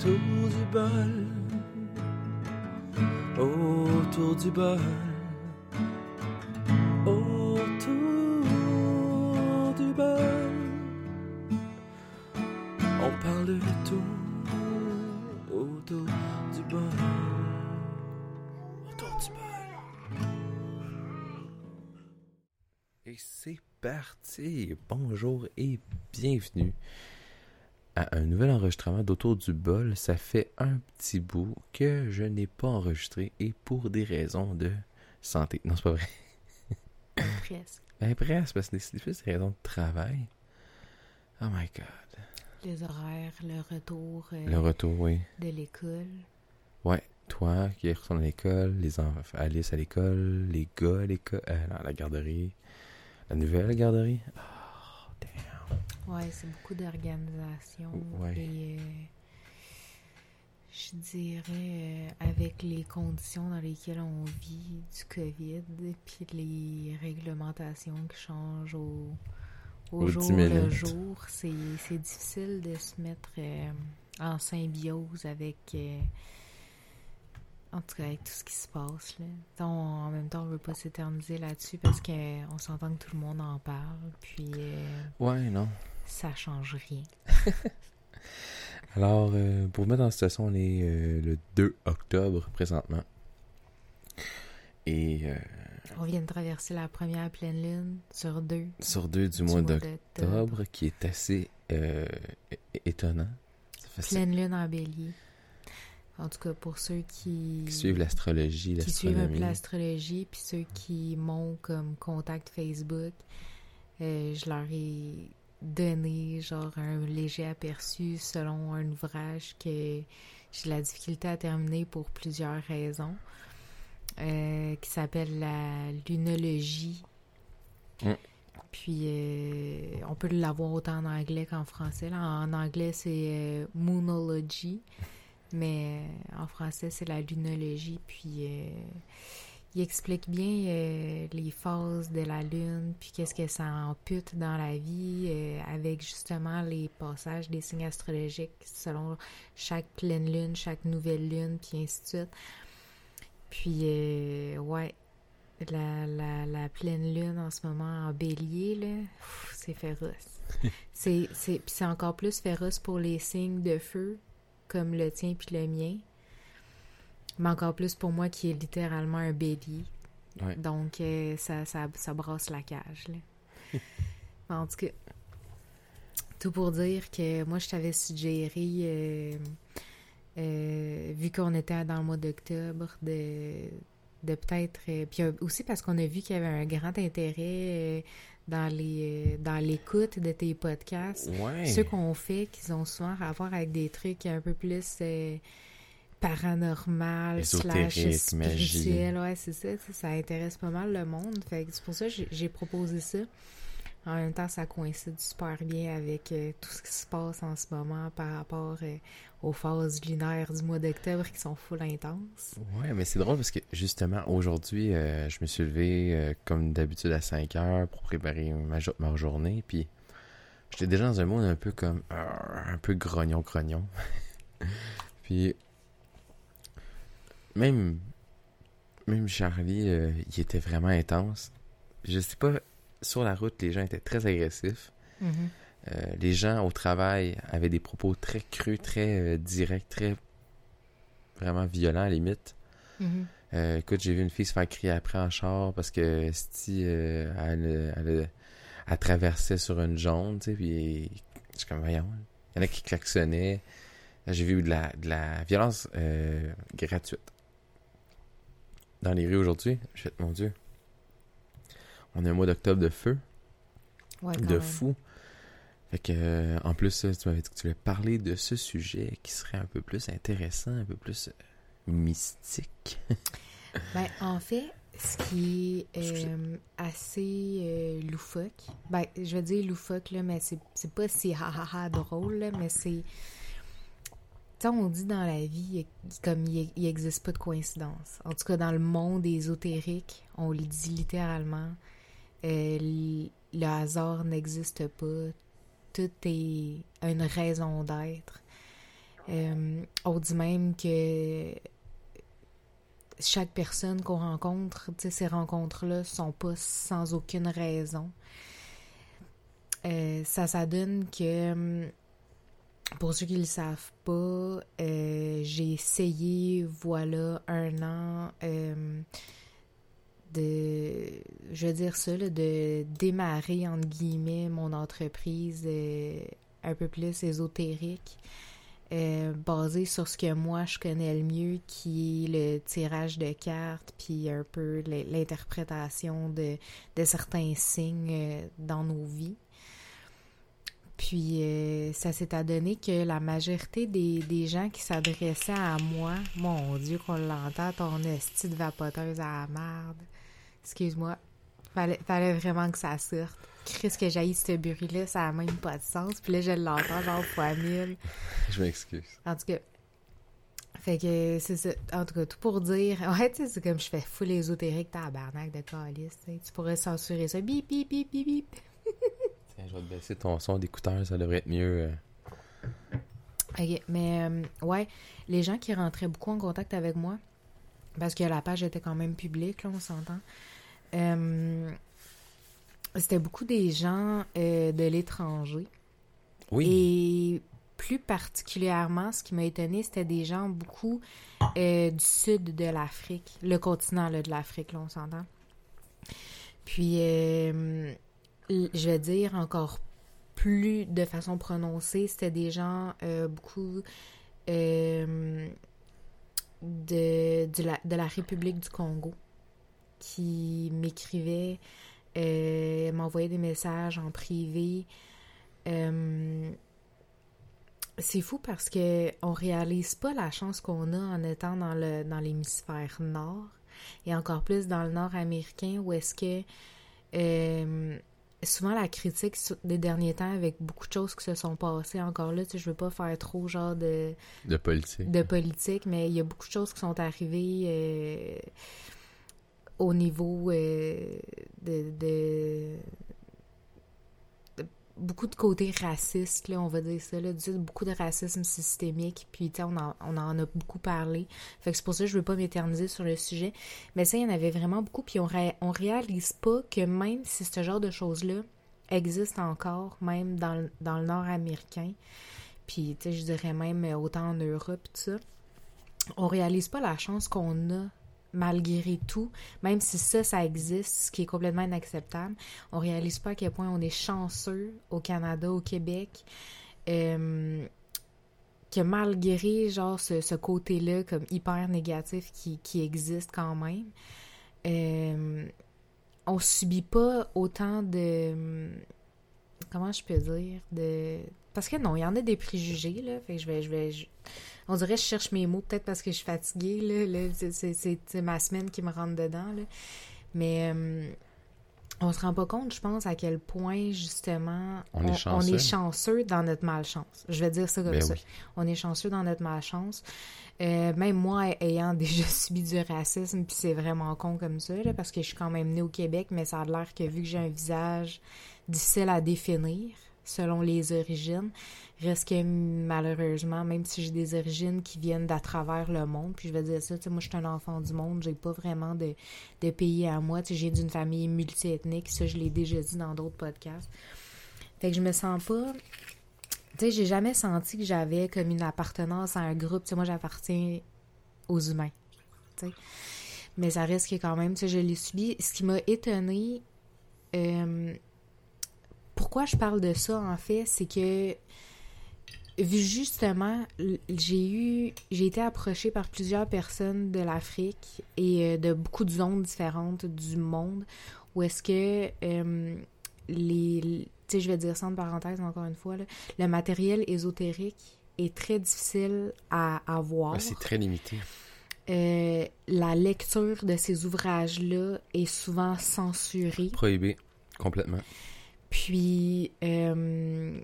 autour du bol, autour du bol, autour du bol. On parle de tout autour du bol, autour du bol. Et c'est parti. Bonjour et bienvenue à un nouvel enregistrement d'Autour du bol. Ça fait un petit bout que je n'ai pas enregistré et pour des raisons de santé. Non, c'est pas vrai. Presque. Ben presque, parce que c'est plus des raisons de travail. Oh my god. Les horaires, le retour euh, Le retour, oui. de l'école. Ouais, toi qui retournes à l'école, les enfants, Alice à l'école, les gars à l'école, euh, la garderie, la nouvelle garderie. Oh, damn. Ouais, c'est beaucoup d'organisation. Ouais. Et euh, je dirais, euh, avec les conditions dans lesquelles on vit du COVID, puis les réglementations qui changent au, au jour le jour, c'est difficile de se mettre euh, en symbiose avec. en tout cas, avec tout ce qui se passe. Là. On- en même temps, on veut pas s'éterniser là-dessus parce qu'on s'entend que tout le monde en parle. Puis euh, Ouais, non. Ça change rien. Alors, euh, pour vous mettre en situation, on est euh, le 2 octobre présentement. Et euh, On vient de traverser la première pleine lune sur deux. sur 2 du du mois mois d'octobre, qui est assez euh, étonnant. Pleine lune en bélier. En tout cas, pour ceux qui, qui suivent l'astrologie, qui suivent un peu l'astrologie, puis ceux qui m'ont comme contact Facebook, je leur ai donné genre un léger aperçu selon un ouvrage que j'ai la difficulté à terminer pour plusieurs raisons, euh, qui s'appelle la lunologie. Mm. Puis euh, on peut l'avoir autant en anglais qu'en français. là. En anglais, c'est euh, moonology. Mais en français, c'est la lunologie. Puis il explique bien euh, les phases de la lune, puis qu'est-ce que ça ampute dans la vie, euh, avec justement les passages des signes astrologiques selon chaque pleine lune, chaque nouvelle lune, puis ainsi de suite. Puis, euh, ouais, la, la, la pleine lune en ce moment en bélier, là, c'est féroce. c'est, c'est, puis c'est encore plus féroce pour les signes de feu, comme le tien puis le mien. Mais encore plus pour moi qui est littéralement un bélier. Ouais. Donc, euh, ça, ça, ça brasse la cage. Là. en tout cas, tout pour dire que moi, je t'avais suggéré, euh, euh, vu qu'on était dans le mois d'octobre, de, de peut-être. puis aussi parce qu'on a vu qu'il y avait un grand intérêt dans les dans l'écoute de tes podcasts. Ouais. Ceux qu'on fait, qui ont souvent rapport avec des trucs un peu plus paranormal, slash spirituel. Ouais, c'est ça. Ça intéresse pas mal le monde. Fait c'est pour ça que j'ai- proposé ça. En même temps, ça coïncide super bien avec euh, tout ce qui se passe en ce moment par rapport euh, aux phases lunaires du mois d'octobre qui sont full intenses. Ouais, mais c'est drôle parce que justement, aujourd'hui, euh, je me suis levé comme d'habitude à 5 heures pour préparer ma, jo- ma journée. Puis j'étais déjà dans un monde un peu comme. un peu grognon-grognon. puis. Même. Même Charlie, euh, il était vraiment intense. Je sais pas, sur la route, les gens étaient très agressifs. Euh, les gens au travail avaient des propos très crus, très euh, directs, très vraiment violents à la limite. Mhm. Euh, écoute, j'ai vu une fille se faire crier après en char parce que si elle, elle, elle traversait sur une jaune, tu sais, puis je suis comme voyons. Il y en a qui klaxonnaient. J'ai vu de la, de la violence euh, gratuite dans les rues aujourd'hui. Fais mon Dieu. On a un mois d'octobre de feu, Ouais, de même. fou. Fait que, euh, en plus, tu m'avais dit que tu voulais parler de ce sujet qui serait un peu plus intéressant, un peu plus euh, mystique. Ben, en fait, ce qui est euh, assez euh, loufoque, ben, je vais dire loufoque, là, mais c'est c'est pas si ha ha ha drôle, là, mais c'est. On dit dans la vie, comme il n'existe pas de coïncidence. En tout cas, dans le monde ésotérique, on le dit littéralement. euh, le hasard n'existe pas. Tout est une raison d'être. Euh, on dit même que chaque personne qu'on rencontre, ces rencontres-là sont pas sans aucune raison. Euh, ça, ça donne que, hum, pour ceux qui le savent pas, euh, j'ai essayé, voilà, un an hum, de, je veux dire ça, de démarrer, entre guillemets, mon entreprise euh, un peu plus ésotérique. Euh, basé sur ce que moi je connais le mieux, qui est le tirage de cartes, puis un peu l'interprétation de, certains signes euh, dans nos vies. Puis euh, ça s'est adonné que la majorité des, des gens qui s'adressaient à moi, mon Dieu qu'on l'entend, ton esti de vapoteuse à la merde. Excuse-moi. Fallait, fallait vraiment que ça sorte. Chris que j'aille ce bruit-là, ça a même pas de sens. Puis là, je l'entends genre fois mille. Je m'excuse. En tout cas. Fait que c'est ça. En tout cas, tout pour dire. Ouais, tu sais, c'est comme je fais full ésotérique, tabarnak de calice. Tu pourrais censurer ça. Bip, bip, bip, bip, bip. Tiens, je vais te baisser ton son d'écouteur, ça devrait être mieux. Euh. Ok, mais euh, ouais, les gens qui rentraient beaucoup en contact avec moi, parce que la page était quand même publique, là, on s'entend. Euh, c'était beaucoup des gens euh, de l'étranger. Oui. Et plus particulièrement, ce qui m'a étonné, c'était des gens beaucoup euh, du sud de l'Afrique, le continent de l'Afrique, là, on s'entend. Puis, je vais dire encore plus de façon prononcée, c'était des gens beaucoup de, de, la, de la République du Congo qui m'écrivaient euh, m'envoyer des messages en privé. Euh, c'est fou parce que on réalise pas la chance qu'on a en étant dans le dans l'hémisphère nord et encore plus dans le nord américain où est-ce que euh, souvent la critique des derniers temps avec beaucoup de choses qui se sont passées encore là tu sais, je veux pas faire trop genre de de politique. de politique mais il y a beaucoup de choses qui sont arrivées au niveau euh, de, beaucoup de côté raciste, là, on va dire ça, là, beaucoup de racisme systémique, puis on en, on en a beaucoup parlé. Fait que c'est pour ça que je veux pas m'éterniser sur le sujet. Mais ça, il y en avait vraiment beaucoup, puis on, on réalise pas que même si ce genre de choses-là existe encore, même dans, dans le nord américain, puis je dirais même autant en Europe, tout ça, on réalise pas la chance qu'on a malgré tout, même si ça, ça existe, ce qui est complètement inacceptable, on réalise pas à quel point on est chanceux au Canada, au Québec, euh, que malgré genre ce, côté-là comme hyper négatif qui, existe quand même, euh, on subit pas autant de comment je peux dire de parce que non, il y en a des préjugés là, fait que je vais je vais on dirait que je cherche mes mots, peut-être parce que je suis fatiguée, là, c'est ma semaine qui me rentre dedans, là. Mais euh, on se rend pas compte, je pense, à quel point, justement, on, est, chanceux. dans notre malchance. Je vais dire ça comme ben ça. On est chanceux dans notre malchance. Euh, même moi, ayant déjà subi du racisme, puis c'est vraiment con comme ça, là, parce que je suis quand même née au Québec, mais ça a l'air que vu que j'ai un visage difficile à définir, selon les origines. Reste que malheureusement, même si j'ai des origines qui viennent d'à travers le monde, puis je vais dire ça, tu sais, moi je suis un enfant du monde, j'ai pas vraiment de, pays à moi, tu sais, j'ai d'une famille multiethnique, ça je l'ai déjà dit dans d'autres podcasts. Fait que je me sens pas tu sais, j'ai jamais senti que j'avais comme une appartenance à un groupe. Tu sais, moi, j'appartiens aux humains. Tu sais. Mais ça reste que quand même, tu sais, je l'ai subi. Ce qui m'a étonné, euh, pourquoi je parle de ça, en fait, c'est que vu justement, j'ai eu, j'ai été approchée par plusieurs personnes de l'Afrique et euh, de beaucoup de zones différentes du monde où est-ce que euh, les, tu sais, je vais dire ça en parenthèse encore une fois, le matériel ésotérique est très difficile à avoir. c'est très limité. Euh, la lecture de ces ouvrages-là est souvent censurée. Prohibée, complètement. Puis, euh,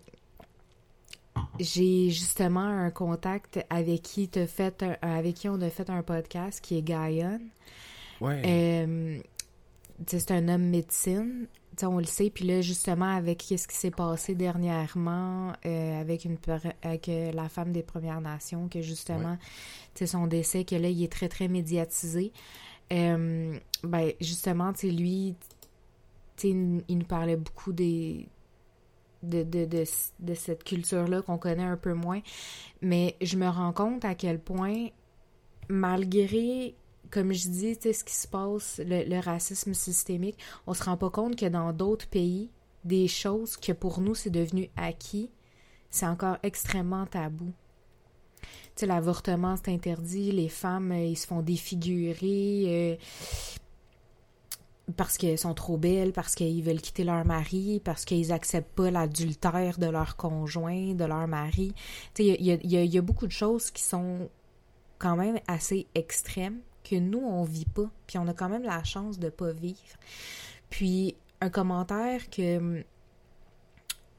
j'ai justement un contact avec qui, fait avec qui on a fait un podcast qui est Gaïon. Ouais. Euh, c'est un homme médecine. on le sait, puis là, justement, avec ce qui s'est passé dernièrement euh, avec, une, avec euh, la femme des Premières Nations, que justement, sais son décès, que là, il est très, très médiatisé. ben, justement, lui, il, nous parlait beaucoup de, de, de, cette culture-là qu'on connaît un peu moins. Mais je me rends compte à quel point, malgré comme je dis, ce qui se passe, le, racisme systémique, on se rend pas compte que dans d'autres pays, des choses que pour nous c'est devenu acquis, c'est encore extrêmement tabou. L'avortement c'est interdit, les femmes euh, ils se font défigurer euh, parce qu'elles sont trop belles, parce qu'ils veulent quitter leur mari, parce qu'ils acceptent pas l'adultère de leur conjoint, de leur mari. Il y y a beaucoup de choses qui sont quand même assez extrêmes que nous, on vit pas. Puis on a quand même la chance de pas vivre. Puis un commentaire que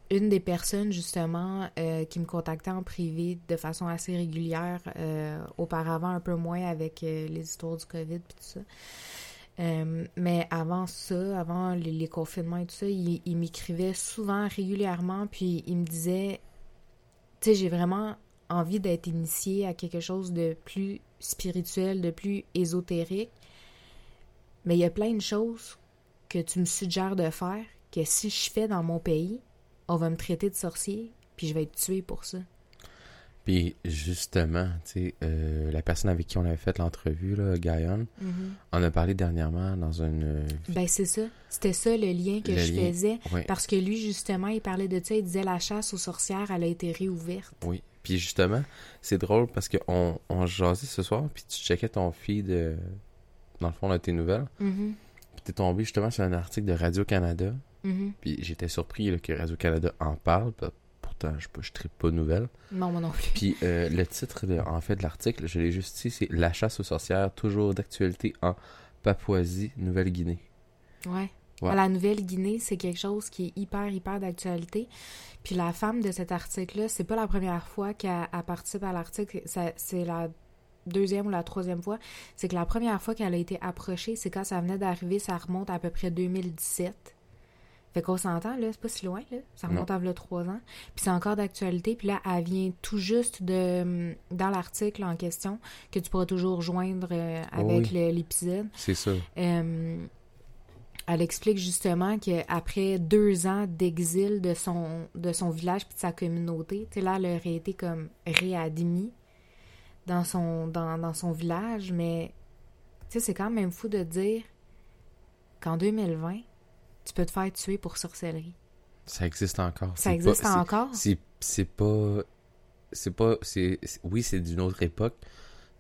une des personnes justement euh, qui me contactait en privé de façon assez régulière, euh, auparavant un peu moins avec euh, les histoires du COVID et tout ça. Mais avant ça, avant les, confinements et tout ça, il, il m'écrivait souvent, régulièrement, puis il me disait, tu sais, j'ai vraiment envie d'être initié à quelque chose de plus spirituel, de plus ésotérique. Mais il y a plein de choses que tu me suggères de faire que si je fais dans mon pays, on va me traiter de sorcier, puis je vais être tué pour ça. Puis justement, tu sais, euh, la personne avec qui on avait fait l'entrevue, là, Gaïon, mm-hmm. on a parlé dernièrement dans une... Euh, ben c'est ça. C'était ça le lien que je faisais. Parce que lui, justement, il parlait de ça, il disait la chasse aux sorcières, elle a été réouverte. Oui. Puis justement, c'est drôle parce qu'on on jasait ce soir, puis tu checkais ton feed, euh, dans le fond, de tes nouvelles. Mm-hmm. Puis t'es tombé justement sur un article de Radio-Canada. Mm-hmm. Puis j'étais surpris que Radio-Canada en parle. Pourtant, je ne tripe pas de nouvelles. Non, moi non plus. Puis euh, le titre, en fait, de l'article, je l'ai juste ici, c'est « La chasse aux sorcières, toujours d'actualité en Papouasie, Nouvelle-Guinée ». Ouais. À la Nouvelle-Guinée, c'est quelque chose qui est hyper, hyper d'actualité. Puis la femme de cet article-là, c'est pas la première fois qu'elle participe à l'article, c'est la deuxième ou la troisième fois. C'est que la première fois qu'elle a été approchée, c'est quand ça venait d'arriver, ça remonte à peu près 2017. Fait qu'on s'entend, là, c'est pas si loin, là. Ça remonte à trois ans. Puis c'est encore d'actualité. Puis là, elle vient tout juste de dans l'article en question, que tu pourras toujours joindre euh, avec l'épisode. C'est ça. Euh, elle explique justement qu'après deux ans d'exil de son, de son village et de sa communauté, là, elle aurait été comme réadmise dans son, dans, son village, mais c'est quand même fou de dire qu'en 2020, tu peux te faire tuer pour sorcellerie. Ça existe encore. Ça existe encore? C'est pas... C'est pas... Oui, c'est d'une autre époque,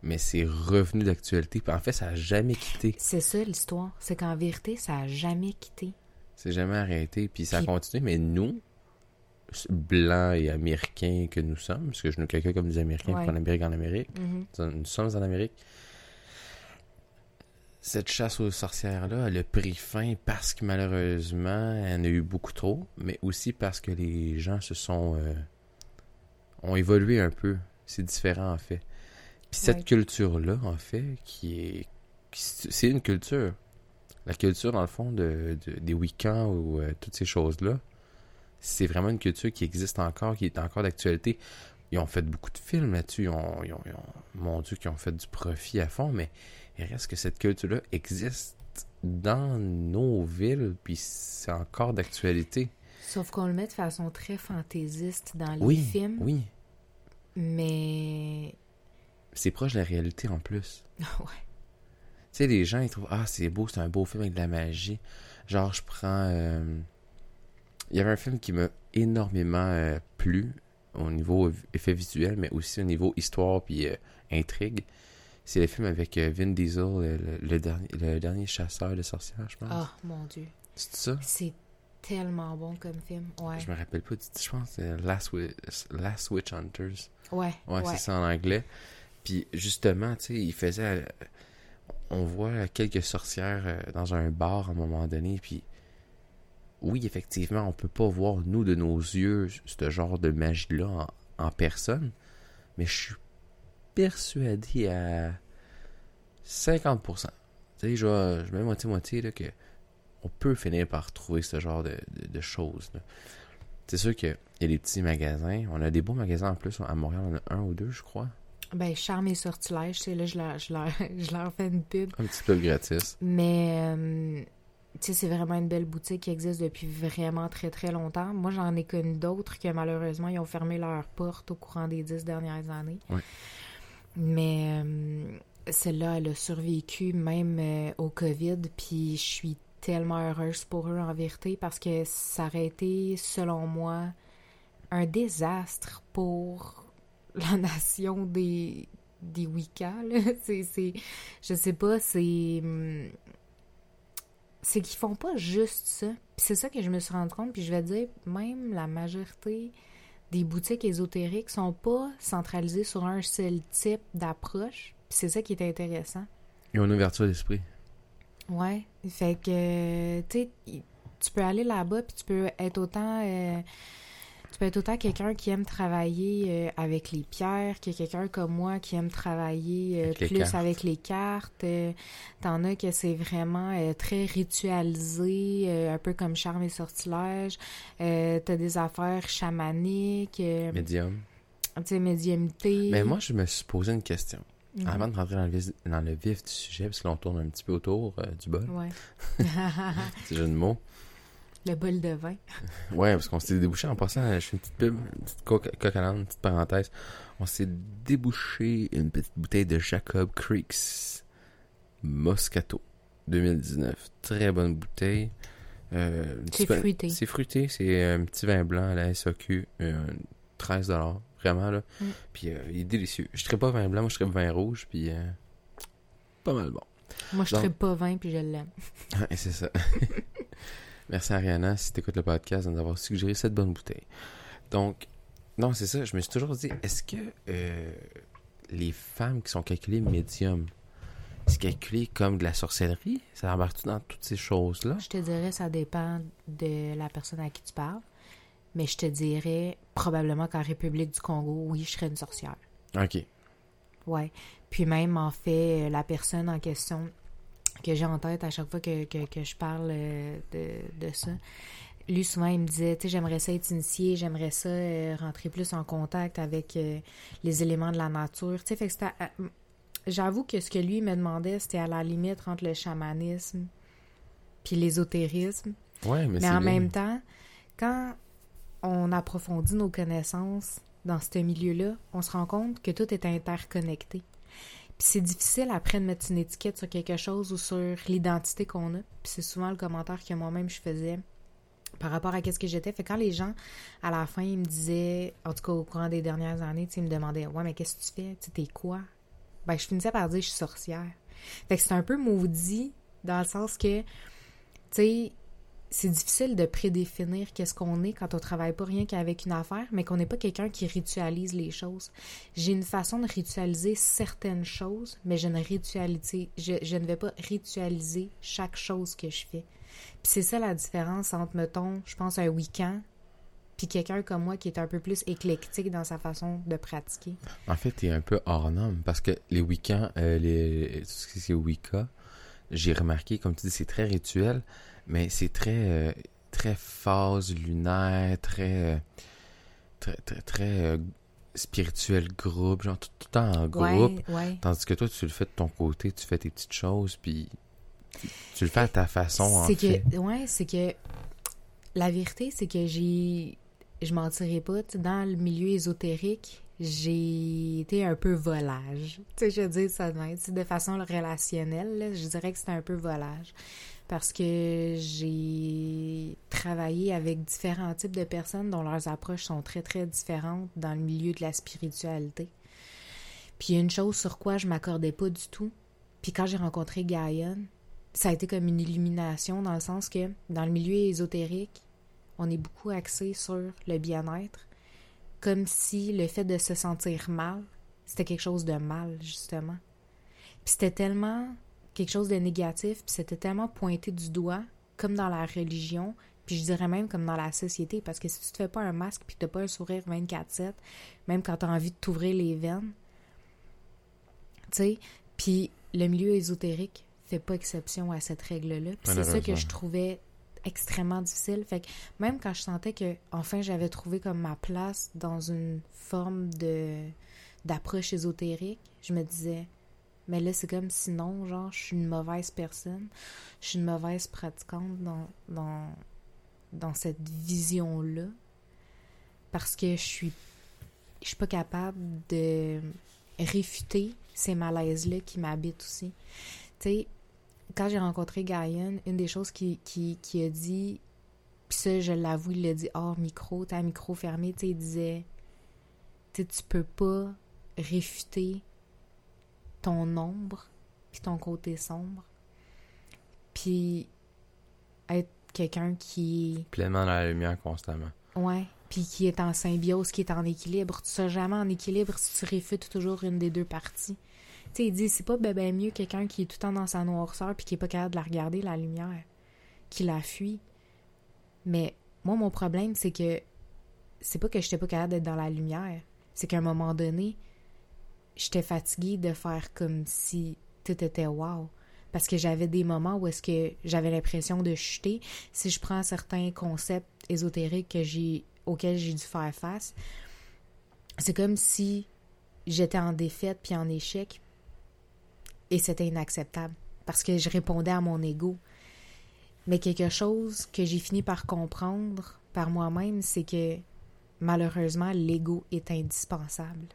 mais c'est revenu d'actualité. En fait, ça n'a jamais quitté. C'est ça l'histoire. C'est qu'en vérité, ça n'a jamais quitté. C'est jamais arrêté. Puis ça a continué. Mais nous, blancs et américains que nous sommes, parce que je nous calcule comme des Américains en Amérique en Amérique, mm-hmm. nous sommes en Amérique. Cette chasse aux sorcières-là, elle a pris fin parce que malheureusement, elle en a eu beaucoup trop, mais aussi parce que les gens se sont. Euh, ont évolué un peu. C'est différent en fait. Puis cette culture-là, en fait, qui est. c'est une culture. La culture, dans le fond, de, des week-ends ou euh, toutes ces choses-là, c'est vraiment une culture qui existe encore, qui est encore d'actualité. Ils ont fait beaucoup de films là-dessus. Ils ont, mon Dieu, qui ont fait du profit à fond, mais il reste que cette culture-là existe dans nos villes, puis c'est encore d'actualité. Sauf qu'on le met de façon très fantaisiste dans les films. Oui. Mais c'est proche de la réalité en plus. ouais. Tu sais, les gens, ils trouvent, ah, c'est beau, c'est un beau film avec de la magie. Genre, je prends. Euh, il y avait un film qui m'a énormément euh, plu au niveau effet visuel, mais aussi au niveau histoire puis euh, intrigue. C'est le film avec Vin Diesel, le, dernier, le dernier chasseur de sorcières, je pense. Ah, mon Dieu. C'est ça? C'est tellement bon comme film. Ouais. Je me rappelle pas, je pense c'est Last, Last Witch Hunters. Ouais. Ouais, c'est ça en anglais. Puis justement, tu sais, il faisait. On voit quelques sorcières euh, dans un bar à un moment donné, puis oui, effectivement, on peut pas voir, nous, de nos yeux, ce genre de magie-là en, personne, mais je suis persuadé à 50%. Tu sais, je, je mets moitié-moitié, là, que on peut finir par trouver ce genre de, de- de choses. C'est sûr qu'il y a des petits magasins. On a des beaux magasins en plus. À Montréal, on a un ou deux, je crois. Ben, Charme et Sortilège, c'est là, je leur, je, leur, je leur fais une pub. Un petit peu gratis. Mais, euh, tu sais, c'est vraiment une belle boutique qui existe depuis vraiment très, très longtemps. Moi, j'en ai connu d'autres que malheureusement, ils ont fermé leurs portes au courant des dix dernières années. Ouais. Mais euh, celle-là, elle a survécu même euh, au COVID, puis je suis tellement heureuse pour eux en vérité parce que ça aurait été, selon moi, un désastre pour la nation des, des Wicca. là. C'est, je sais pas, c'est. hum, C'est qu'ils font pas juste ça. C'est ça que je me suis rendu compte. Puis je vais dire, même la majorité des boutiques ésotériques sont pas centralisées sur un seul type d'approche. C'est ça qui est intéressant. Ils ont une ouverture d'esprit. Ouais. Fait que, tu sais, y- tu peux aller là-bas, puis tu peux être autant. euh, tu peux être autant quelqu'un qui aime travailler euh, avec les pierres que quelqu'un comme moi qui aime travailler euh, Avec plus avec les cartes. Euh, T'en as que c'est vraiment très ritualisé, un peu comme charme et sortilège. T'as des affaires chamaniques, Médium. tu sais, médiumnité. Mais moi, je me suis posé une question. Mhm. Avant de rentrer dans le, vif, dans le vif du sujet, parce que là, on tourne un petit peu autour du bol, Ouais. c'est jeu de mots. Le bol de vin. Ouais, parce qu'on s'est débouché en passant, je fais une petite pub, une petite l'âne, une petite parenthèse. On s'est débouché une petite bouteille de Jacob Creeks Moscato 2019. Très bonne bouteille. Euh, C'est fruité. C'est fruité, c'est un petit vin blanc à la SAQ, euh, 13 vraiment là. Mm. Puis euh, il est délicieux. Je ne pas vin blanc, moi je serais vin rouge, puis euh, pas mal bon. Moi, je ne pas vin, puis je l'aime. C'est ça. Merci Ariana, si tu écoutes le podcast, de nous avoir suggéré cette bonne bouteille. Donc, non, c'est ça, je me suis toujours dit, est-ce que euh, les femmes qui sont calculées médium, c'est calculé comme de la sorcellerie? Ça embarque dans toutes ces choses-là? Je te dirais, ça dépend de la personne à qui tu parles. Mais je te dirais, probablement qu'en République du Congo, oui, je serais une sorcière. Ok. Ouais. Puis même, en fait, la personne en question que j'ai en tête à chaque fois que, que, que je parle euh, de, de ça, lui, souvent, il me disait, tu sais, j'aimerais ça être initié, j'aimerais ça euh, rentrer plus en contact avec euh, les éléments de la nature. Tu sais, fait que c'était... J'avoue que ce que lui me demandait, c'était à la limite entre le chamanisme puis l'ésotérisme. Ouais, mais, Mais en bien. même temps, quand on approfondit nos connaissances dans ce milieu-là, on se rend compte que tout est interconnecté. Puis c'est difficile après de mettre une étiquette sur quelque chose ou sur l'identité qu'on a. Puis c'est souvent le commentaire que moi-même je faisais par rapport à qu'est-ce que j'étais. Fait quand les gens, à la fin, ils me disaient, en tout cas au courant des dernières années, ils me demandaient, ouais, mais qu'est-ce que tu fais? Tu t'es quoi? Ben, je finissais par dire, je suis sorcière. Fait que c'est un peu maudit dans le sens que, tu sais, c'est difficile de prédéfinir qu'est-ce qu'on est quand on travaille pas rien qu'avec une affaire, mais qu'on n'est pas quelqu'un qui ritualise les choses. J'ai une façon de ritualiser certaines choses, mais je ne ritualise, je, je ne vais pas ritualiser chaque chose que je fais. Puis c'est ça la différence entre, mettons, je pense un week-end, puis quelqu'un comme moi qui est un peu plus éclectique dans sa façon de pratiquer. En fait, t'es un peu hors norme parce que les week-ends, euh, les, tout ce qui est Wicca, j'ai remarqué, comme tu dis, c'est très rituel, mais c'est très, euh, très phase lunaire, très, euh, très, très, très euh, spirituel groupe, genre tout, le temps en groupe. Ouais, ouais. Tandis que toi, tu le fais de ton côté, tu fais tes petites choses, puis tu, le fais à ta façon, en C'est fait. que, ouais, c'est que la vérité, c'est que j'ai, je mentirais pas, dans le milieu ésotérique, j'ai été un peu volage. Tu sais, je veux dire ça de façon relationnelle, là, je dirais que c'était un peu volage. Parce que j'ai travaillé avec différents types de personnes dont leurs approches sont très, très différentes dans le milieu de la spiritualité. Puis une chose sur quoi je m'accordais pas du tout. Puis quand j'ai rencontré Gaïon, ça a été comme une illumination dans le sens que dans le milieu ésotérique, on est beaucoup axé sur le bien-être, comme si le fait de se sentir mal, c'était quelque chose de mal, justement. Puis c'était tellement quelque chose de négatif, puis c'était tellement pointé du doigt, comme dans la religion, puis je dirais même comme dans la société, parce que si tu te fais pas un masque puis t'as pas un sourire 24-7, même quand t'as envie de t'ouvrir les veines, tu sais, puis le milieu ésotérique fait pas exception à cette règle-là. Puis c'est ça que je trouvais extrêmement difficile. Fait que même quand je sentais que enfin j'avais trouvé comme ma place dans une forme de d'approche ésotérique, je me disais mais là c'est comme si non, genre je suis une mauvaise personne, je suis une mauvaise pratiquante dans dans dans cette vision-là parce que je suis je suis pas capable de réfuter ces malaises-là qui m'habitent aussi. Tu sais, quand j'ai rencontré Gaïen, une des choses qui, qui, qui a dit, puis ça, je l'avoue, il l'a dit hors micro, t'as un micro fermé, tu sais, il disait, tu tu peux pas réfuter ton ombre, puis ton côté sombre, puis être quelqu'un qui Pleinement dans la lumière constamment. Ouais, puis qui est en symbiose, qui est en équilibre. Tu seras jamais en équilibre si tu réfutes toujours une des deux parties. Tu sais, il dit, c'est pas ben, ben mieux quelqu'un qui est tout le temps dans sa noirceur puis qui est pas capable de la regarder, la lumière, qui la fuit. Mais moi, mon problème, c'est que c'est pas que j'étais pas capable d'être dans la lumière. C'est qu'à un moment donné, j'étais fatiguée de faire comme si tout était wow. Parce que j'avais des moments où est-ce que j'avais l'impression de chuter. Si je prends certains concepts ésotériques auxquels j'ai dû faire face, c'est comme si j'étais en défaite puis en échec et c'était inacceptable parce que je répondais à mon ego. Mais quelque chose que j'ai fini par comprendre par moi-même, c'est que malheureusement, l'ego est indispensable.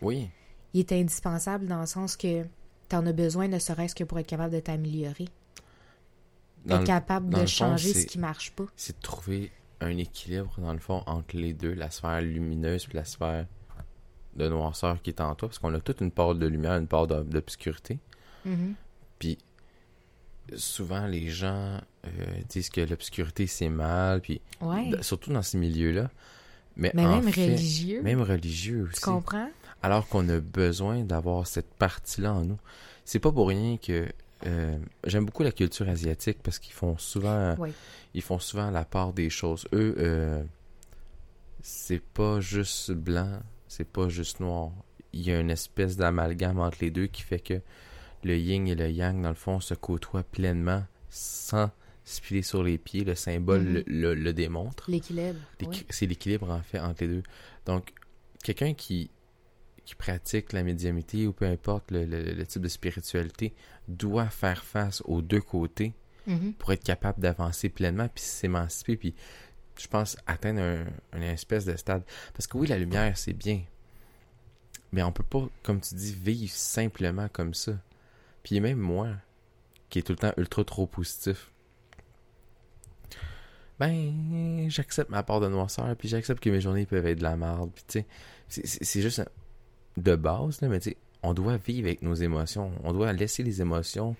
Oui. Il est indispensable dans le sens que tu en as besoin ne serait-ce que pour être capable de t'améliorer. Être le- capable de fond, changer ce qui marche pas. c'est de trouver un équilibre, dans le fond, entre les deux, la sphère lumineuse puis la sphère de noirceur qui est en toi, parce qu'on a toute une part de lumière, une part d'o- d'obscurité. Mhm. Puis souvent, les gens euh, disent que l'obscurité, c'est mal, puis Ouais. surtout dans ces milieux-là. Mais, Mais en même fait, religieux. Même religieux Tu aussi. comprends? Alors qu'on a besoin d'avoir cette partie-là en nous. C'est pas pour rien que euh, j'aime beaucoup la culture asiatique parce qu'ils font souvent Oui. ils font souvent la part des choses. Eux, euh, c'est pas juste blanc, c'est pas juste noir. Il y a une espèce d'amalgame entre les deux qui fait que le yin et le yang, dans le fond, se côtoient pleinement sans se filer sur les pieds. Le symbole Mhm. le, le- le démontre. L'équilibre. Oui. C'est l'équilibre, en fait, entre les deux. Donc, quelqu'un qui, qui pratique la médiumnité ou peu importe le, le- le type de spiritualité doit faire face aux deux côtés Mhm. pour être capable d'avancer pleinement puis s'émanciper puis je pense atteindre un, une espèce de stade. Parce que oui la lumière c'est bien. Mais on peut pas comme tu dis vivre simplement comme ça. Puis même moi qui est tout le temps ultra trop positif ben j'accepte ma part de noirceur puis j'accepte que mes journées peuvent être de la merde puis tu sais c'est juste un- de base là mais tu sais on doit vivre avec nos émotions on doit laisser les émotions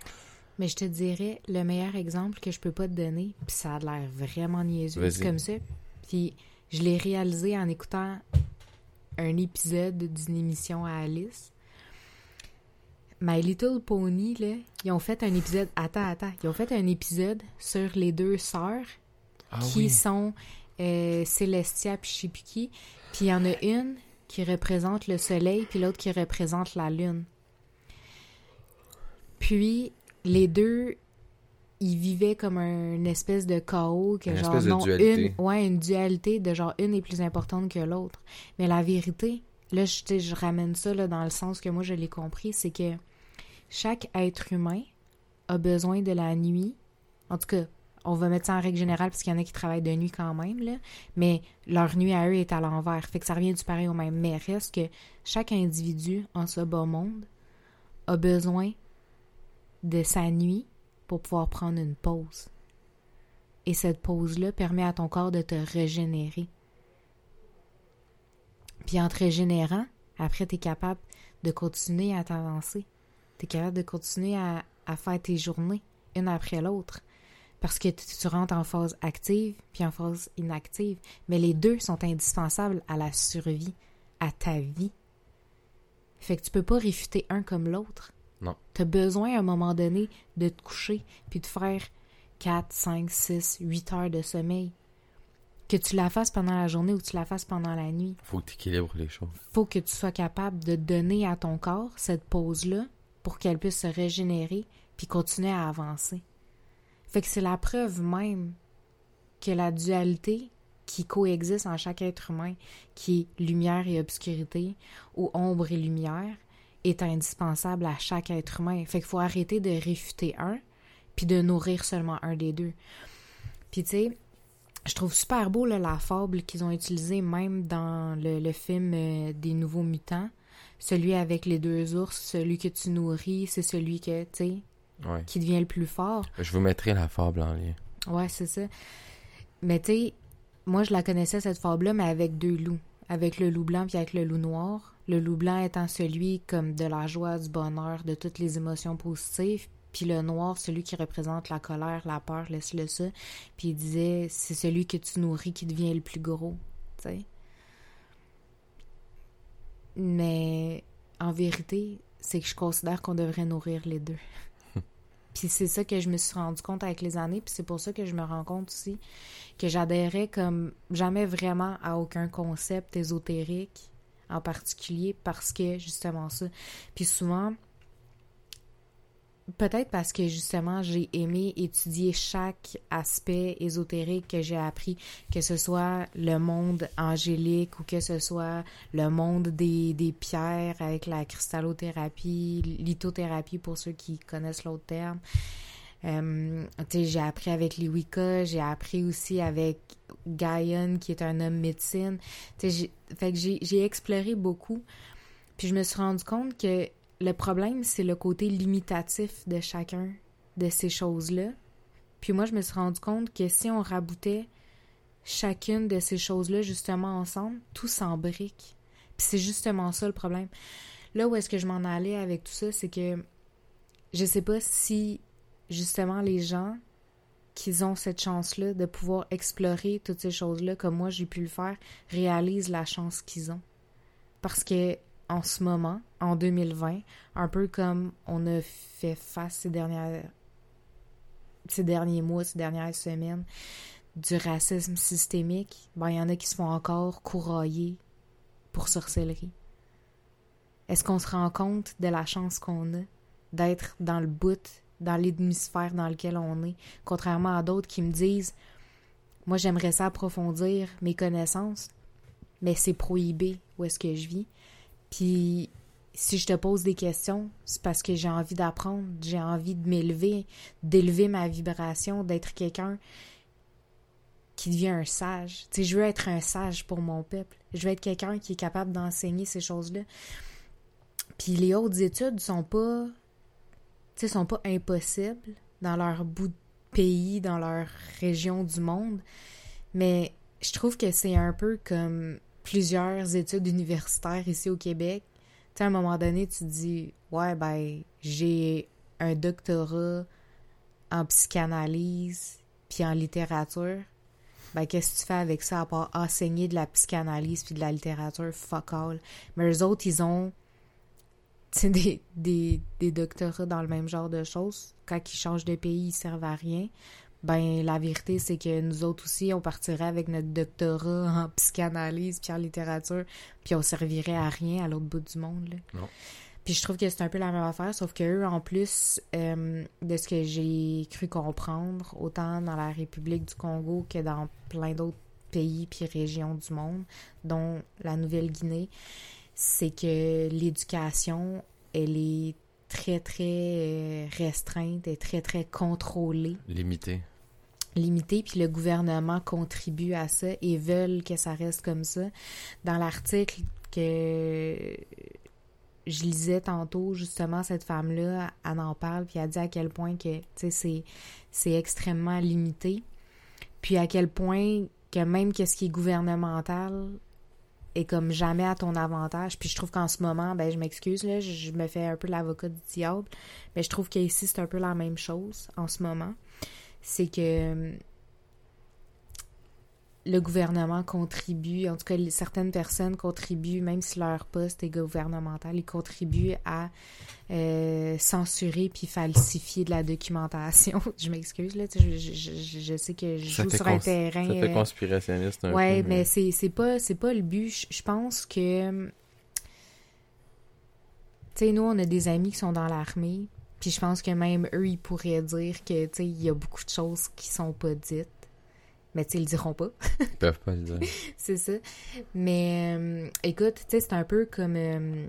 Mais je te dirais, le meilleur exemple que je peux pas te donner, puis ça a l'air vraiment niaiseux, comme ça. Puis je l'ai réalisé en écoutant un épisode d'une émission à Alice. My Little Pony, là, ils ont fait un épisode. Attends, attends. Ils ont fait un épisode sur les deux sœurs ah qui sont euh, Célestia puis Shipuki. Puis il y en a une qui représente le soleil, puis l'autre qui représente la lune. Puis les deux, ils vivaient comme un espèce de chaos que Une genre espèce de non dualité. une, ouais, une dualité de genre une est plus importante que l'autre. Mais la vérité, là je, je ramène ça là, dans le sens que moi je l'ai compris, c'est que chaque être humain a besoin de la nuit. En tout cas, on va mettre ça en règle générale parce qu'il y en a qui travaillent de nuit quand même, là. Mais leur nuit à eux est à l'envers. Fait que ça revient du pareil au même. Mais reste que chaque individu en ce bas monde a besoin de sa nuit pour pouvoir prendre une pause. Et cette pause-là permet à ton corps de te régénérer. Puis en te régénérant, après, tu es capable de continuer à t'avancer. Tu es capable de continuer à, à faire tes journées, une après l'autre. Parce que tu, rentres en phase active puis en phase inactive. Mais les deux sont indispensables à la survie, à ta vie. Fait que tu peux pas réfuter un comme l'autre. Non. Tu as besoin à un moment donné de te coucher puis de faire 4, 5, 6, 8 heures de sommeil. Que tu la fasses pendant la journée ou que tu la fasses pendant la nuit faut que tu équilibres les choses faut que tu sois capable de donner à ton corps cette pause-là pour qu'elle puisse se régénérer puis continuer à avancer. Fait que c'est la preuve même que la dualité qui coexiste en chaque être humain, qui est lumière et obscurité, ou ombre et lumière, est indispensable à chaque être humain. Fait qu'il faut arrêter de réfuter un, puis de nourrir seulement un des deux. Puis tu sais, je trouve super beau la fable qu'ils ont utilisée même dans le, film euh, des Nouveaux Mutants. Celui avec les deux ours, celui que tu nourris, c'est celui que, tu qui devient le plus fort. Je vous mettrai la fable en lien. Ouais, c'est ça. Mais tu sais, moi je la connaissais cette fable-là, mais avec deux loups. Avec le loup blanc puis avec le loup noir. Le loup blanc étant celui comme de la joie, du bonheur, de toutes les émotions positives. Puis le noir, celui qui représente la colère, la peur, laisse-le ça. Puis il disait, c'est celui que tu nourris qui devient le plus gros. Tu sais. Mais en vérité, c'est que je considère qu'on devrait nourrir les deux. Puis c'est ça que je me suis rendu compte avec les années, puis c'est pour ça que je me rends compte aussi que j'adhérais comme jamais vraiment à aucun concept ésotérique en particulier parce que justement ça. Puis souvent, Peut-être parce que justement, j'ai aimé étudier chaque aspect ésotérique que j'ai appris, que ce soit le monde angélique ou que ce soit le monde des, des pierres avec la cristallothérapie, lithothérapie pour ceux qui connaissent l'autre terme. Euh, j'ai appris avec les Wicca, j'ai appris aussi avec Gaian, qui est un homme médecine. Fait que j'ai exploré beaucoup. Puis je me suis rendu compte que le problème, c'est le côté limitatif de chacun de ces choses-là. Puis moi, je me suis rendu compte que si on raboutait chacune de ces choses-là justement ensemble, tout s'embrique. Puis c'est justement ça le problème. Là où est-ce que je m'en allais avec tout ça, c'est que je sais pas si justement les gens qui ont cette chance-là de pouvoir explorer toutes ces choses-là comme moi j'ai pu le faire, réalisent la chance qu'ils ont. Parce que en ce moment, en 2020, un peu comme on a fait face ces dernières ces derniers mois, ces dernières semaines, du racisme systémique, ben il y en a qui se font encore courailler pour sorcellerie. Est-ce qu'on se rend compte de la chance qu'on a d'être dans le bout, dans l'hémisphère dans lequel on est, contrairement à d'autres qui me disent moi j'aimerais ça approfondir mes connaissances, mais c'est prohibé où est-ce que je vis. Puis si je te pose des questions, c'est parce que j'ai envie d'apprendre, j'ai envie de m'élever, d'élever ma vibration, d'être quelqu'un qui devient un sage. Tu sais, je veux être un sage pour mon peuple. Je veux être quelqu'un qui est capable d'enseigner ces choses-là. Puis les autres études sont pas, tu sont pas impossibles dans leur bout de pays, dans leur région du monde. Mais je trouve que c'est un peu comme plusieurs études universitaires ici au Québec, tu sais, à un moment donné, tu te dis, ouais, ben, j'ai un doctorat en psychanalyse puis en littérature. Ben, qu'est-ce que tu fais avec ça à part enseigner de la psychanalyse puis de la littérature? Fuck all. Mais eux autres, ils ont des, des, des doctorats dans le même genre de choses. Quand ils changent de pays, ils servent à rien ben la vérité c'est que nous autres aussi on partirait avec notre doctorat en psychanalyse puis en littérature puis on servirait à rien à l'autre bout du monde là. Puis je trouve que c'est un peu la même affaire sauf que eux en plus euh, de ce que j'ai cru comprendre autant dans la République du Congo que dans plein d'autres pays puis régions du monde dont la Nouvelle-Guinée c'est que l'éducation elle est très très euh, restreinte et très très contrôlée. Limitée limité, puis le gouvernement contribue à ça et veulent que ça reste comme ça. Dans l'article que je lisais tantôt, justement, cette femme-là, elle en parle, puis elle dit à quel point que, c'est, c'est extrêmement limité, puis à quel point que même qu'est-ce qui est gouvernemental est comme jamais à ton avantage. Puis je trouve qu'en ce moment, ben je m'excuse, là, je me fais un peu l'avocat du diable, mais je trouve qu'ici, c'est un peu la même chose en ce moment c'est que euh, le gouvernement contribue, en tout cas certaines personnes contribuent, même si leur poste est gouvernemental, ils contribuent à euh, censurer puis falsifier de la documentation. je m'excuse, là, je, je, je, sais que je joue sur un terrain... Ça fait euh, conspirationniste un ouais, peu. mais, mais c'est pas, pas le but. Je pense que... Tu sais, nous, on a des amis qui sont dans l'armée, Puis je pense que même eux, ils pourraient dire que, tu il y a beaucoup de choses qui sont pas dites. Mais tu ils le diront pas. Ils peuvent pas le dire. c'est ça. Mais euh, écoute, tu sais, c'est un peu comme. euh,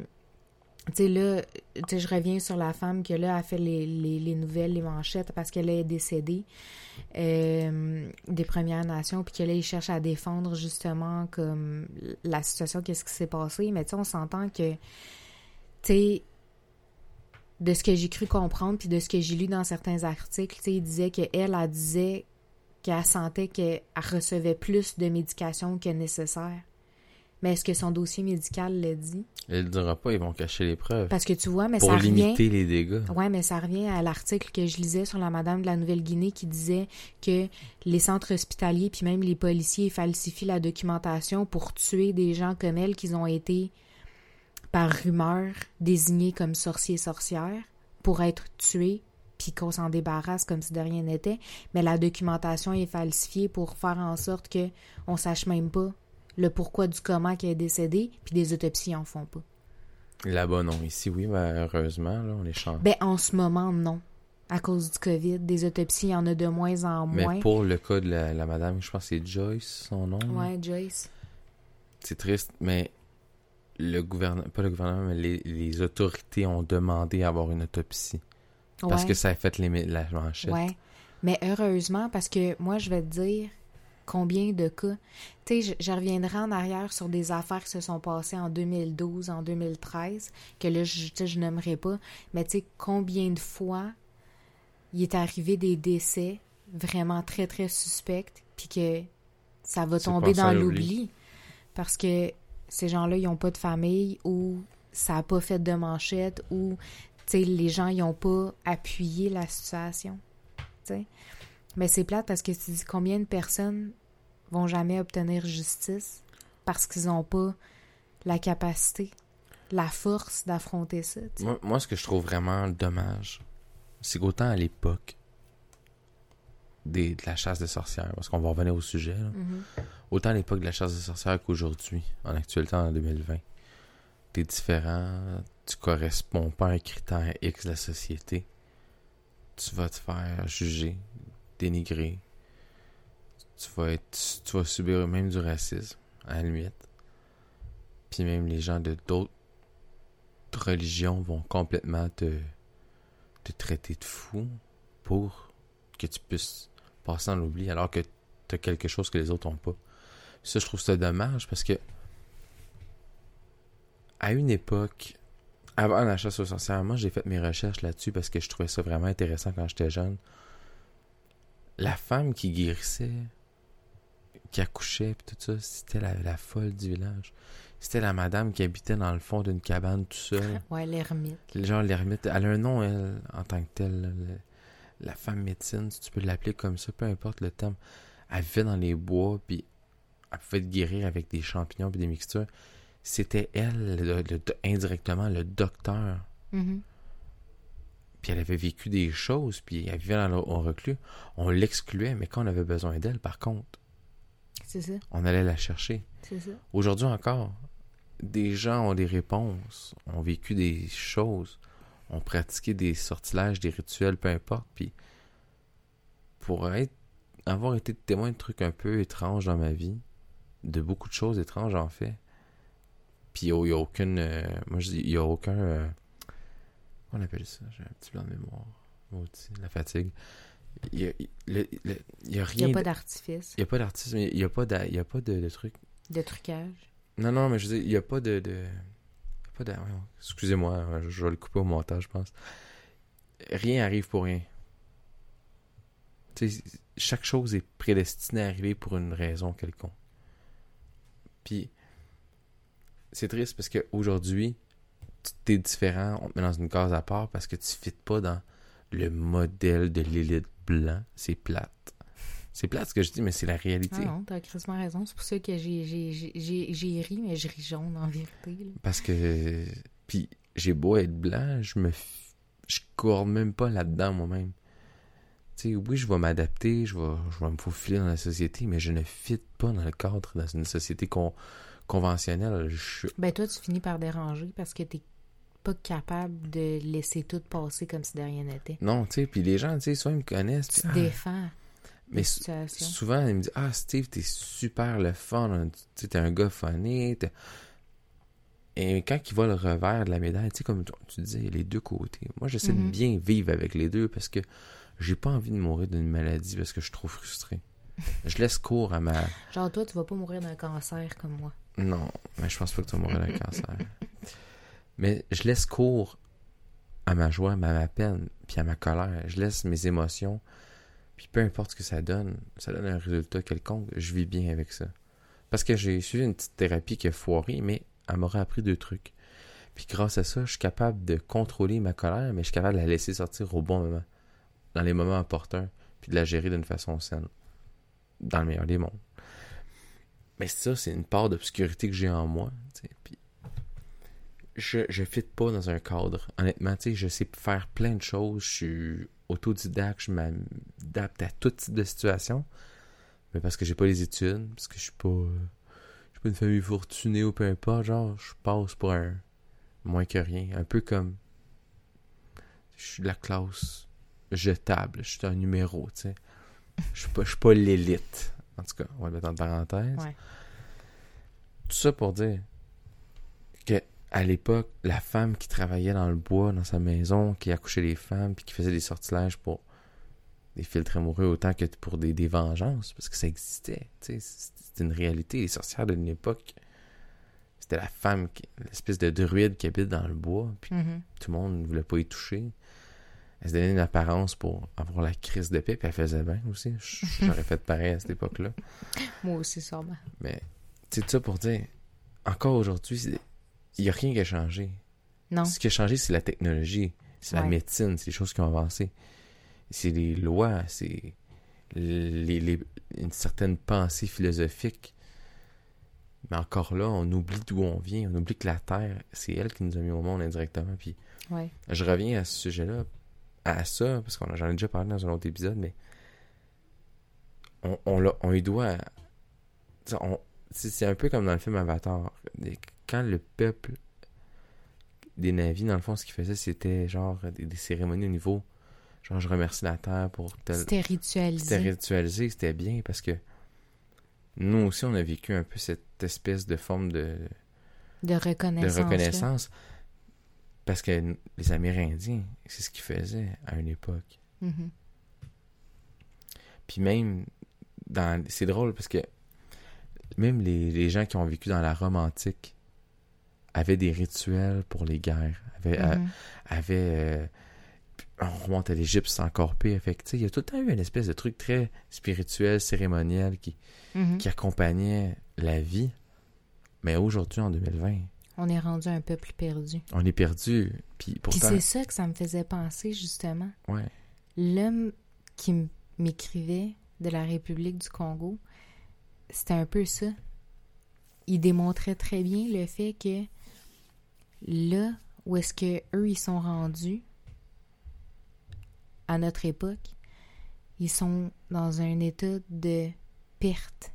tu sais, là, tu sais, je reviens sur la femme que là a fait les, les, les nouvelles, les manchettes, parce qu'elle est décédée euh, des Premières Nations, puis que là, ils cherchent à défendre justement comme la situation, qu'est-ce qui s'est passé. Mais tu sais, on s'entend que, tu sais, de ce que j'ai cru comprendre, puis de ce que j'ai lu dans certains articles, tu sais, il disait qu'elle, elle disait qu'elle sentait qu'elle recevait plus de médication que nécessaire. Mais est-ce que son dossier médical le dit? Elle le dira pas, ils vont cacher les preuves. Parce que tu vois, mais pour ça revient... limiter les dégâts. Ouais, mais ça revient à l'article que je lisais sur la madame de la Nouvelle-Guinée qui disait que les centres hospitaliers puis même les policiers falsifient la documentation pour tuer des gens comme elle qui ont été par rumeur désignés comme sorciers sorcières pour être tués puis qu'on s'en débarrasse comme si de rien n'était, mais la documentation est falsifiée pour faire en sorte que on sache même pas le pourquoi du comment qu'elle est décédée, puis des autopsies en font pas. Là-bas, non. Ici, oui, ben, heureusement, là, on est chanceux. Ben, en ce moment, non. À cause du COVID, des autopsies, il y en a de moins en moins. Mais pour le cas de la, la madame, je pense que c'est Joyce, son nom. là. Ouais, Joyce. C'est triste, mais le gouvernement, pas le gouvernement, mais les, les autorités ont demandé à avoir une autopsie. Parce Ouais. que ça a fait les, la manchette. Ouais. Mais heureusement, parce que moi, je vais te dire combien de cas. Tu sais, je, je reviendrai en arrière sur des affaires qui se sont passées en 2012, en 2013, que là, je, je nommerai pas. Mais tu sais, combien de fois il est arrivé des décès vraiment très, très suspects, puis que ça va tomber dans l'oubli. Parce que ces gens-là, ils n'ont pas de famille ou ça n'a pas fait de manchette ou les gens n'ont pas appuyé la situation. Mais c'est plate parce que tu dis combien de personnes vont jamais obtenir justice parce qu'ils n'ont pas la capacité, la force d'affronter ça. Moi, moi, ce que je trouve vraiment dommage, c'est qu'autant à l'époque des, de la chasse de sorcières, parce qu'on va revenir au sujet, là, Mhm. autant à l'époque de la chasse de sorcières qu'aujourd'hui, en actualité en 2020, t'es différent, tu corresponds pas à un critère X de la société, tu vas te faire juger, dénigrer, tu vas être, tu vas subir même du racisme, à la limite. Puis même les gens de d'autres religions vont complètement te, te traiter de fou pour que tu puisses passer dans l'oubli alors que tu as quelque chose que les autres n'ont pas. Ça, je trouve ça dommage parce que à une époque, avant la chasse aux sorcières, moi j'ai fait mes recherches là-dessus parce que je trouvais ça vraiment intéressant quand j'étais jeune. La femme qui guérissait, qui accouchait, pis tout ça, c'était la, la folle du village. C'était la madame qui habitait dans le fond d'une cabane tout seul. Ouais, l'ermite. Genre l'ermite, elle a un nom, elle, en tant que telle. La femme médecine, si tu peux l'appeler comme ça, peu importe le terme. Elle vivait dans les bois, puis elle pouvait te guérir avec des champignons puis des mixtures. C'était elle, le- le- indirectement, le docteur. Mhm. Puis elle avait vécu des choses, puis elle vivait dans le au reclus. On l'excluait, mais quand on avait besoin d'elle, par contre, ça, on allait la chercher. Aujourd'hui encore, des gens ont des réponses, ont vécu des choses, ont pratiqué des sortilèges, des rituels, peu importe. Puis pour être, avoir été témoin de trucs un peu étranges dans ma vie, de beaucoup de choses étranges en fait. Puis il n'y a aucune, euh, moi je dis, il y a aucun, euh, on appelle ça, j'ai un petit blanc de mémoire, maudit, la fatigue. Il y a, le- il a n'y rien, a de- pas d'artifice, il y a pas d'artisme, il y a pas, il y a pas de, de trucs de trucage. non, non, mais je veux dire, il n'y a pas de. de... pas de... Excusez-moi, euh, je vais le couper au montage, je pense. Rien arrive pour rien. Tu sais, chaque chose est prédestinée à arriver pour une raison quelconque. Puis, c'est triste parce qu'aujourd'hui, tu es différent, on te met dans une case à part parce que tu ne fites pas dans le modèle de l'élite blanc. C'est plate. C'est plate ce que je dis, mais c'est la réalité. Ah non, t'as quasiment raison. C'est pour ça que j'ai- j'ai j'ai- j'ai- j'ai ri, mais je ris jaune en vérité. là. Parce que. Puis, j'ai beau être blanc, je me. Je cours même pas là-dedans moi-même. Tu sais, oui, je vais m'adapter, je vais, je vais me faufiler dans la société, mais je ne fit pas dans le cadre dans une société con- conventionnelle. Je. Ben toi, tu finis par déranger parce que t'es pas capable de laisser tout passer comme si de rien n'était. Non, tu sais, puis les gens, tu sais, souvent, ils me connaissent. Tu puis, te ah, défends. Mais souvent, ils me disent Ah, Steve, t'es super le fun. Tu t'es un gars funny. Et quand ils voient le revers de la médaille, tu sais, comme tu disais, les deux côtés. Moi, j'essaie de Mhm. bien vivre avec les deux parce que j'ai pas envie de mourir d'une maladie parce que je suis trop frustré. Je laisse cours à ma. Genre, toi, tu vas pas mourir d'un cancer comme moi. Non, mais je pense pas que tu vas mourir d'un cancer. Mais je laisse cours à ma joie, à ma peine, puis à ma colère. Je laisse mes émotions, puis peu importe ce que ça donne, ça donne un résultat quelconque, je vis bien avec ça. Parce que j'ai suivi une petite thérapie qui a foiré, mais elle m'aurait appris deux trucs. Puis grâce à ça, je suis capable de contrôler ma colère, mais je suis capable de la laisser sortir au bon moment, dans les moments opportuns, puis de la gérer d'une façon saine, dans le meilleur des mondes. Mais ça, c'est une part d'obscurité que j'ai en moi. Puis je je fit pas dans un cadre. Honnêtement, je sais faire plein de choses. Je suis autodidacte, je m'adapte à tout type de situation. Mais parce que j'ai pas les études, parce que je suis pas, euh, je suis pas une famille fortunée ou peu importe, genre, je passe pour un moins que rien. Un peu comme je suis de la classe jetable, je suis un numéro, tu sais. Je suis pas, je suis pas l'élite. En tout cas, on va le mettre en parenthèse. Ouais. Tout ça pour dire que à l'époque, la femme qui travaillait dans le bois, dans sa maison, qui accouchait les femmes, puis qui faisait des sortilèges pour des filtres amoureux autant que pour des, des vengeances, parce que ça existait. C'était une réalité. Les sorcières d'une époque, c'était la femme, l'espèce de druide qui habite dans le bois, puis Mhm. tout le monde ne voulait pas y toucher. Elle se donnait une apparence pour avoir la crise de paix, puis elle faisait bien aussi. J'aurais fait pareil à cette époque-là. Moi aussi, sûrement. Mais, c'est tout ça pour dire, encore aujourd'hui, c'est- il n'y a rien qui a changé. Non. Ce qui a changé, c'est la technologie, c'est la médecine, c'est les choses qui ont avancé. C'est les lois, c'est les, les- une certaine pensée philosophique. Mais encore là, on oublie d'où on vient, on oublie que la Terre, c'est elle qui nous a mis au monde indirectement. Puis Ouais. je reviens à ce sujet-là, à ça, parce qu'on a- j'en ai déjà parlé dans un autre épisode, mais on, on, on y doit. c'est un peu comme dans le film Avatar. Quand le peuple des navis, dans le fond, ce qu'ils faisaient, c'était genre des, des cérémonies au niveau. Genre, je remercie la terre pour tel. C'était ritualisé. C'était ritualisé, c'était bien parce que nous aussi, on a vécu un peu cette espèce de forme de, de de reconnaissance. là. reconnaissance. Parce que les Amérindiens, c'est ce qu'ils faisaient à une époque. Mhm. Puis même, dans c'est drôle parce que même les, les gens qui ont vécu dans la Rome antique avaient des rituels pour les guerres, avaient, a- Mhm. euh, on remonte à l'Égypte, c'est encore pire. Fait que, il y a tout le temps eu une espèce de truc très spirituel, cérémoniel qui, Mhm. qui accompagnait la vie. Mais aujourd'hui, en 2020, On est rendu un peuple perdu. on est perdu. Puis pourtant, c'est ça que ça me faisait penser, justement. ouais. L'homme qui m'écrivait de la République du Congo, c'était un peu ça. Il démontrait très bien le fait que là où est-ce que eux ils sont rendus à notre époque, ils sont dans un état de perte.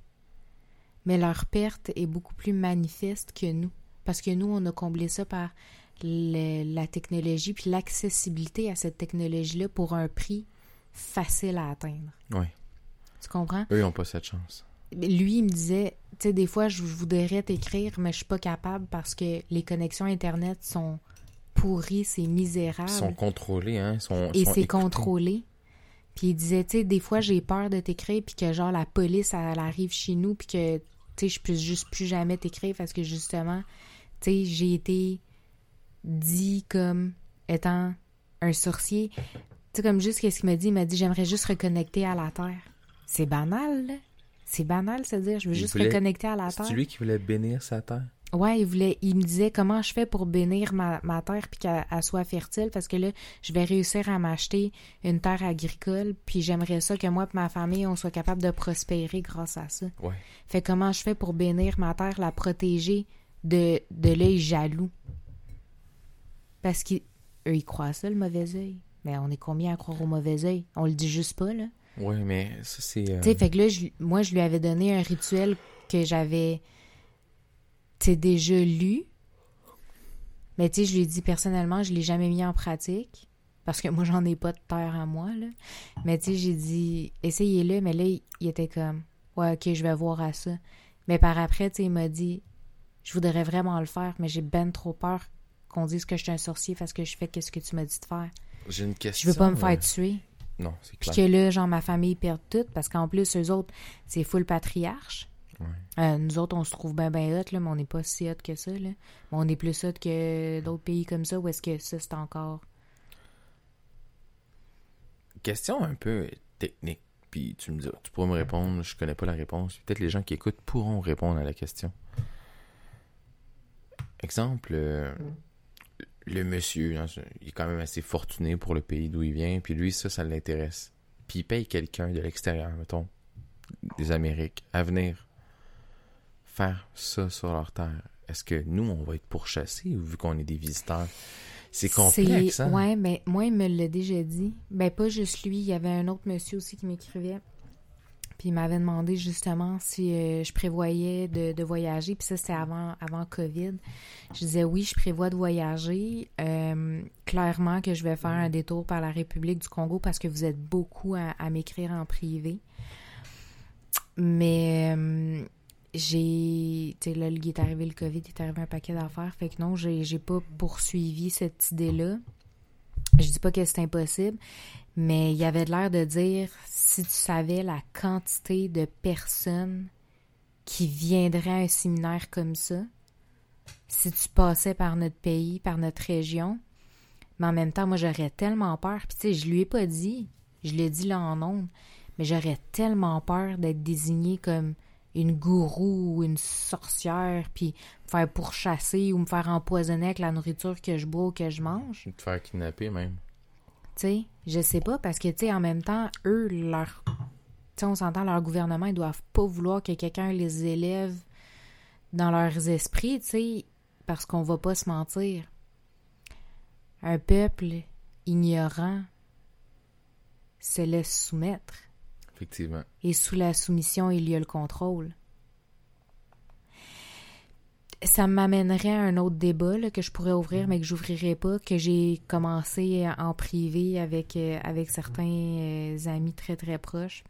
Mais leur perte est beaucoup plus manifeste que nous. Parce que nous, on a comblé ça par le- la technologie puis l'accessibilité à cette technologie-là pour un prix facile à atteindre. Ouais. Tu comprends? Eux, ils n'ont pas cette chance. Lui, il me disait, tu sais, des fois, je voudrais t'écrire, mais je suis pas capable parce que les connexions Internet sont pourries, c'est misérable. Ils sont contrôlés, hein. Ils sont, et c'est contrôlé. Puis il disait, tu sais, des fois, j'ai peur de t'écrire, puis que, genre, la police, elle, arrive chez nous, puis que, tu sais, je puisse juste plus jamais t'écrire parce que, justement, tu sais, j'ai été dit comme étant un sorcier. Tu sais, comme juste qu'est-ce qu'il m'a dit, il m'a dit, j'aimerais juste reconnecter à la Terre. C'est banal, là. C'est banal, c'est-à-dire, je veux Il juste voulait- reconnecter à la C'est Terre. lui qui voulait bénir sa terre? Ouais, il voulait, il me disait comment je fais pour bénir ma, ma terre puis qu'elle elle soit fertile? Parce que là, je vais réussir à m'acheter une terre agricole puis j'aimerais ça que moi et ma famille on soit capable de prospérer grâce à ça. Ouais. Fait comment je fais pour bénir ma terre, la protéger de, de l'œil jaloux? Parce qu'eux, ils croient à ça, le mauvais œil. Mais on est combien à croire au mauvais œil? On le dit juste pas, là. Ouais, mais ça, c'est. euh, Tu sais, fait que là, je- moi, je lui avais donné un rituel que j'avais, tu déjà lu. Mais tu sais, je lui ai dit personnellement, je l'ai jamais mis en pratique. Parce que moi, j'en ai pas de terre à moi, là. Mais tu sais, j'ai dit, essayez-le. Mais là, il était comme, ouais, ok, je vais voir à ça. Mais par après, tu sais, il m'a dit, je voudrais vraiment le faire, mais j'ai ben trop peur qu'on dise que je suis un sorcier parce que je fais qu'est-ce que tu m'as dit de faire. J'ai une question. Je veux pas me euh, faire tuer. Non, c'est Puis clair. que là, genre, ma famille perd tout parce qu'en plus, eux autres, c'est full patriarche. Ouais. Euh, nous autres, on se trouve bien, bien hot, là, mais on n'est pas si hot que ça, là. Mais on est plus hot que d'autres pays comme ça, où est-ce que ça, c'est encore... Question un peu technique. Puis tu me dis, tu pourras me répondre, je connais pas la réponse. Peut-être les gens qui écoutent pourront répondre à la question. Exemple, euh, le monsieur, hein, il est quand même assez fortuné pour le pays d'où il vient, puis lui, ça, ça l'intéresse. Puis il paye quelqu'un de l'extérieur, mettons, des Amériques, à venir faire ça sur leur terre. Est-ce que nous, on va être pourchassés ou vu qu'on est des visiteurs? C'est complexe, hein? Ouais, mais moi, il me l'a déjà dit. Ben, pas juste lui, il y avait un autre monsieur aussi qui m'écrivait. Puis il m'avait demandé justement si euh, je prévoyais de, voyager. Puis ça, c'était avant, avant COVID. Je disais oui, je prévois de voyager. Euh, clairement que je vais faire un détour par la République du Congo parce que vous êtes beaucoup à, m'écrire en privé. Mais euh, j'ai. Tu sais, là, il est arrivé le COVID, il est arrivé un paquet d'affaires. Fait que non, j'ai pas poursuivi cette idée-là. Je dis pas que c'est impossible, mais il y avait l'air de dire si tu savais la quantité de personnes qui viendraient à un séminaire comme ça, si tu passais par notre pays, par notre région, mais en même temps, moi, j'aurais tellement peur. Puis, tu sais, je lui ai pas dit, je l'ai dit là en ondes, mais j'aurais tellement peur d'être désignée comme une gourou ou une sorcière, puis me faire pourchasser ou me faire empoisonner avec la nourriture que je bois ou que je mange. Te faire kidnapper même. Tu sais, je sais pas, parce que, tu sais, en même temps, eux, leur. Tu sais, on s'entend, leur gouvernement, ils doivent pas vouloir que quelqu'un les élève dans leurs esprits, tu sais, parce qu'on va pas se mentir. Un peuple ignorant se laisse soumettre. Effectivement. Et sous la soumission, il y a le contrôle. Ça m'amènerait à un autre débat là, que je pourrais ouvrir, mais que j'ouvrirai pas, que j'ai commencé en privé avec, euh, avec certains euh, amis très très proches.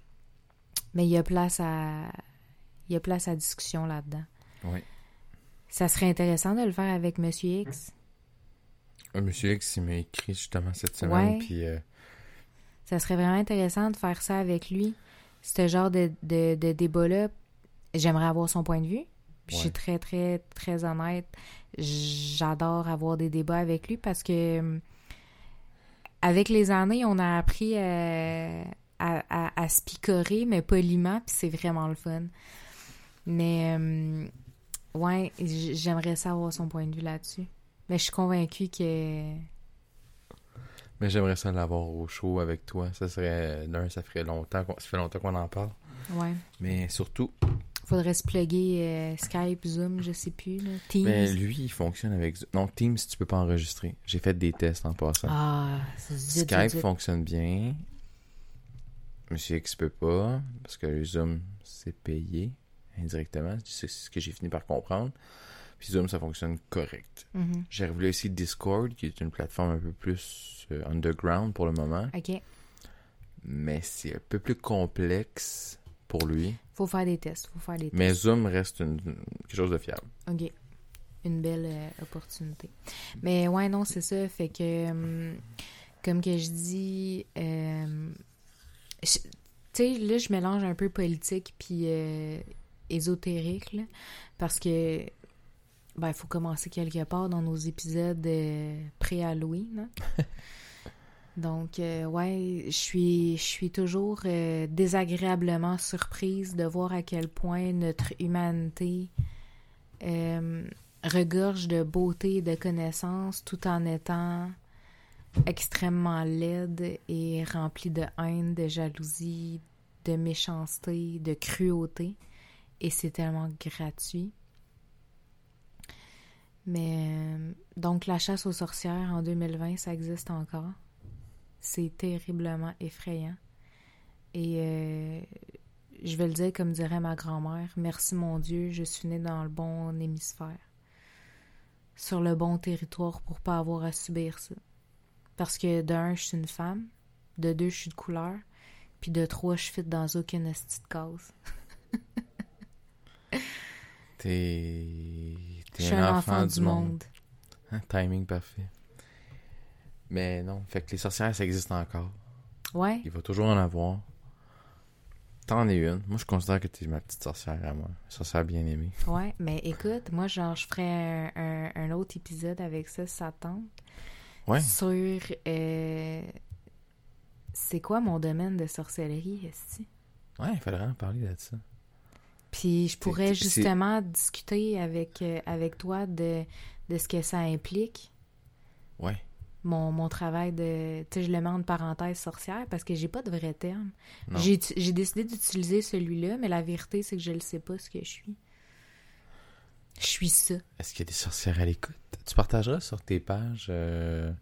Mais il y a place à il y a place à discussion là-dedans. Oui. Ça serait intéressant de le faire avec Monsieur X. Un monsieur X, il m'a écrit justement cette semaine, puis euh, Ça serait vraiment intéressant de faire ça avec lui. Ce genre de, de, de débat-là, j'aimerais avoir son point de vue. Puis Je suis très, très, très honnête. J'adore avoir des débats avec lui parce que avec les années, on a appris euh, à, à, à se picorer, mais poliment, puis c'est vraiment le fun. Mais hum, ouais, j'aimerais savoir son point de vue là-dessus. Mais je suis convaincue que mais j'aimerais ça l'avoir au show avec toi. Ça serait d'un, ça ferait longtemps, qu'on- ça fait longtemps qu'on en parle. ouais. Mais surtout, Faudrait se plugger euh, Skype, Zoom, je sais plus, là. Teams. mais lui, il fonctionne avec non Teams, tu peux pas enregistrer. J'ai fait des tests en passant. Ah, c'est zut, Skype zut. fonctionne bien. Monsieur X peut pas parce que le Zoom c'est payé indirectement. C'est ce que j'ai fini par comprendre. Puis Zoom ça fonctionne correct. Mhm. J'ai révélé aussi Discord qui est une plateforme un peu plus euh, underground pour le moment, OK. mais c'est un peu plus complexe pour lui. Faut faire des tests. Faut faire des tests. Mais Zoom reste une- quelque chose de fiable. OK. Une belle euh, opportunité. Mais ouais, non, c'est ça. Fait que, hum, comme que je dis, euh, je- tu sais, là, je mélange un peu politique puis euh, ésotérique, là, parce que, ben, il faut commencer quelque part dans nos épisodes euh, pré-Halloween. hein. Donc, euh, ouais, je suis, je suis toujours euh, désagréablement surprise de voir à quel point notre humanité regorge de beauté et de connaissances tout en étant extrêmement laide et remplie de haine, de jalousie, de méchanceté, de cruauté. Et c'est tellement gratuit. Mais euh, donc la chasse aux sorcières en 2020, ça existe encore. C'est terriblement effrayant. Et euh, je vais le dire comme dirait ma grand-mère, merci mon Dieu, je suis née dans le bon hémisphère. sur le bon territoire pour pas avoir à subir ça. Parce que de un, je suis une femme, de deux, je suis de couleur, puis de trois, je fit dans aucune petite. T'es. Je suis un enfant, du monde. Hein, timing parfait. Mais non, fait que les sorcières, ça existe encore. Ouais. Il va toujours en avoir. T'en es une. Moi, je considère que t'es ma petite sorcière à moi. Sorcière bien aimée. Ouais, mais écoute, moi, genre, je ferais un, un- un autre épisode avec ça, ça te tente. Ouais. Sur. euh, c'est quoi mon domaine de sorcellerie, esti? Ouais, il faudrait en parler de ça. Puis je pourrais justement discuter avec, euh, avec toi de, de ce que ça implique, Ouais. mon, mon travail de... Tu sais, je le mets en parenthèse sorcière parce que j'ai pas de vrai terme. J'ai décidé d'utiliser celui-là, mais la vérité, c'est que je ne sais pas ce que je suis. Je suis ça. Est-ce qu'il y a des sorcières à l'écoute? Tu partageras sur tes pages euh,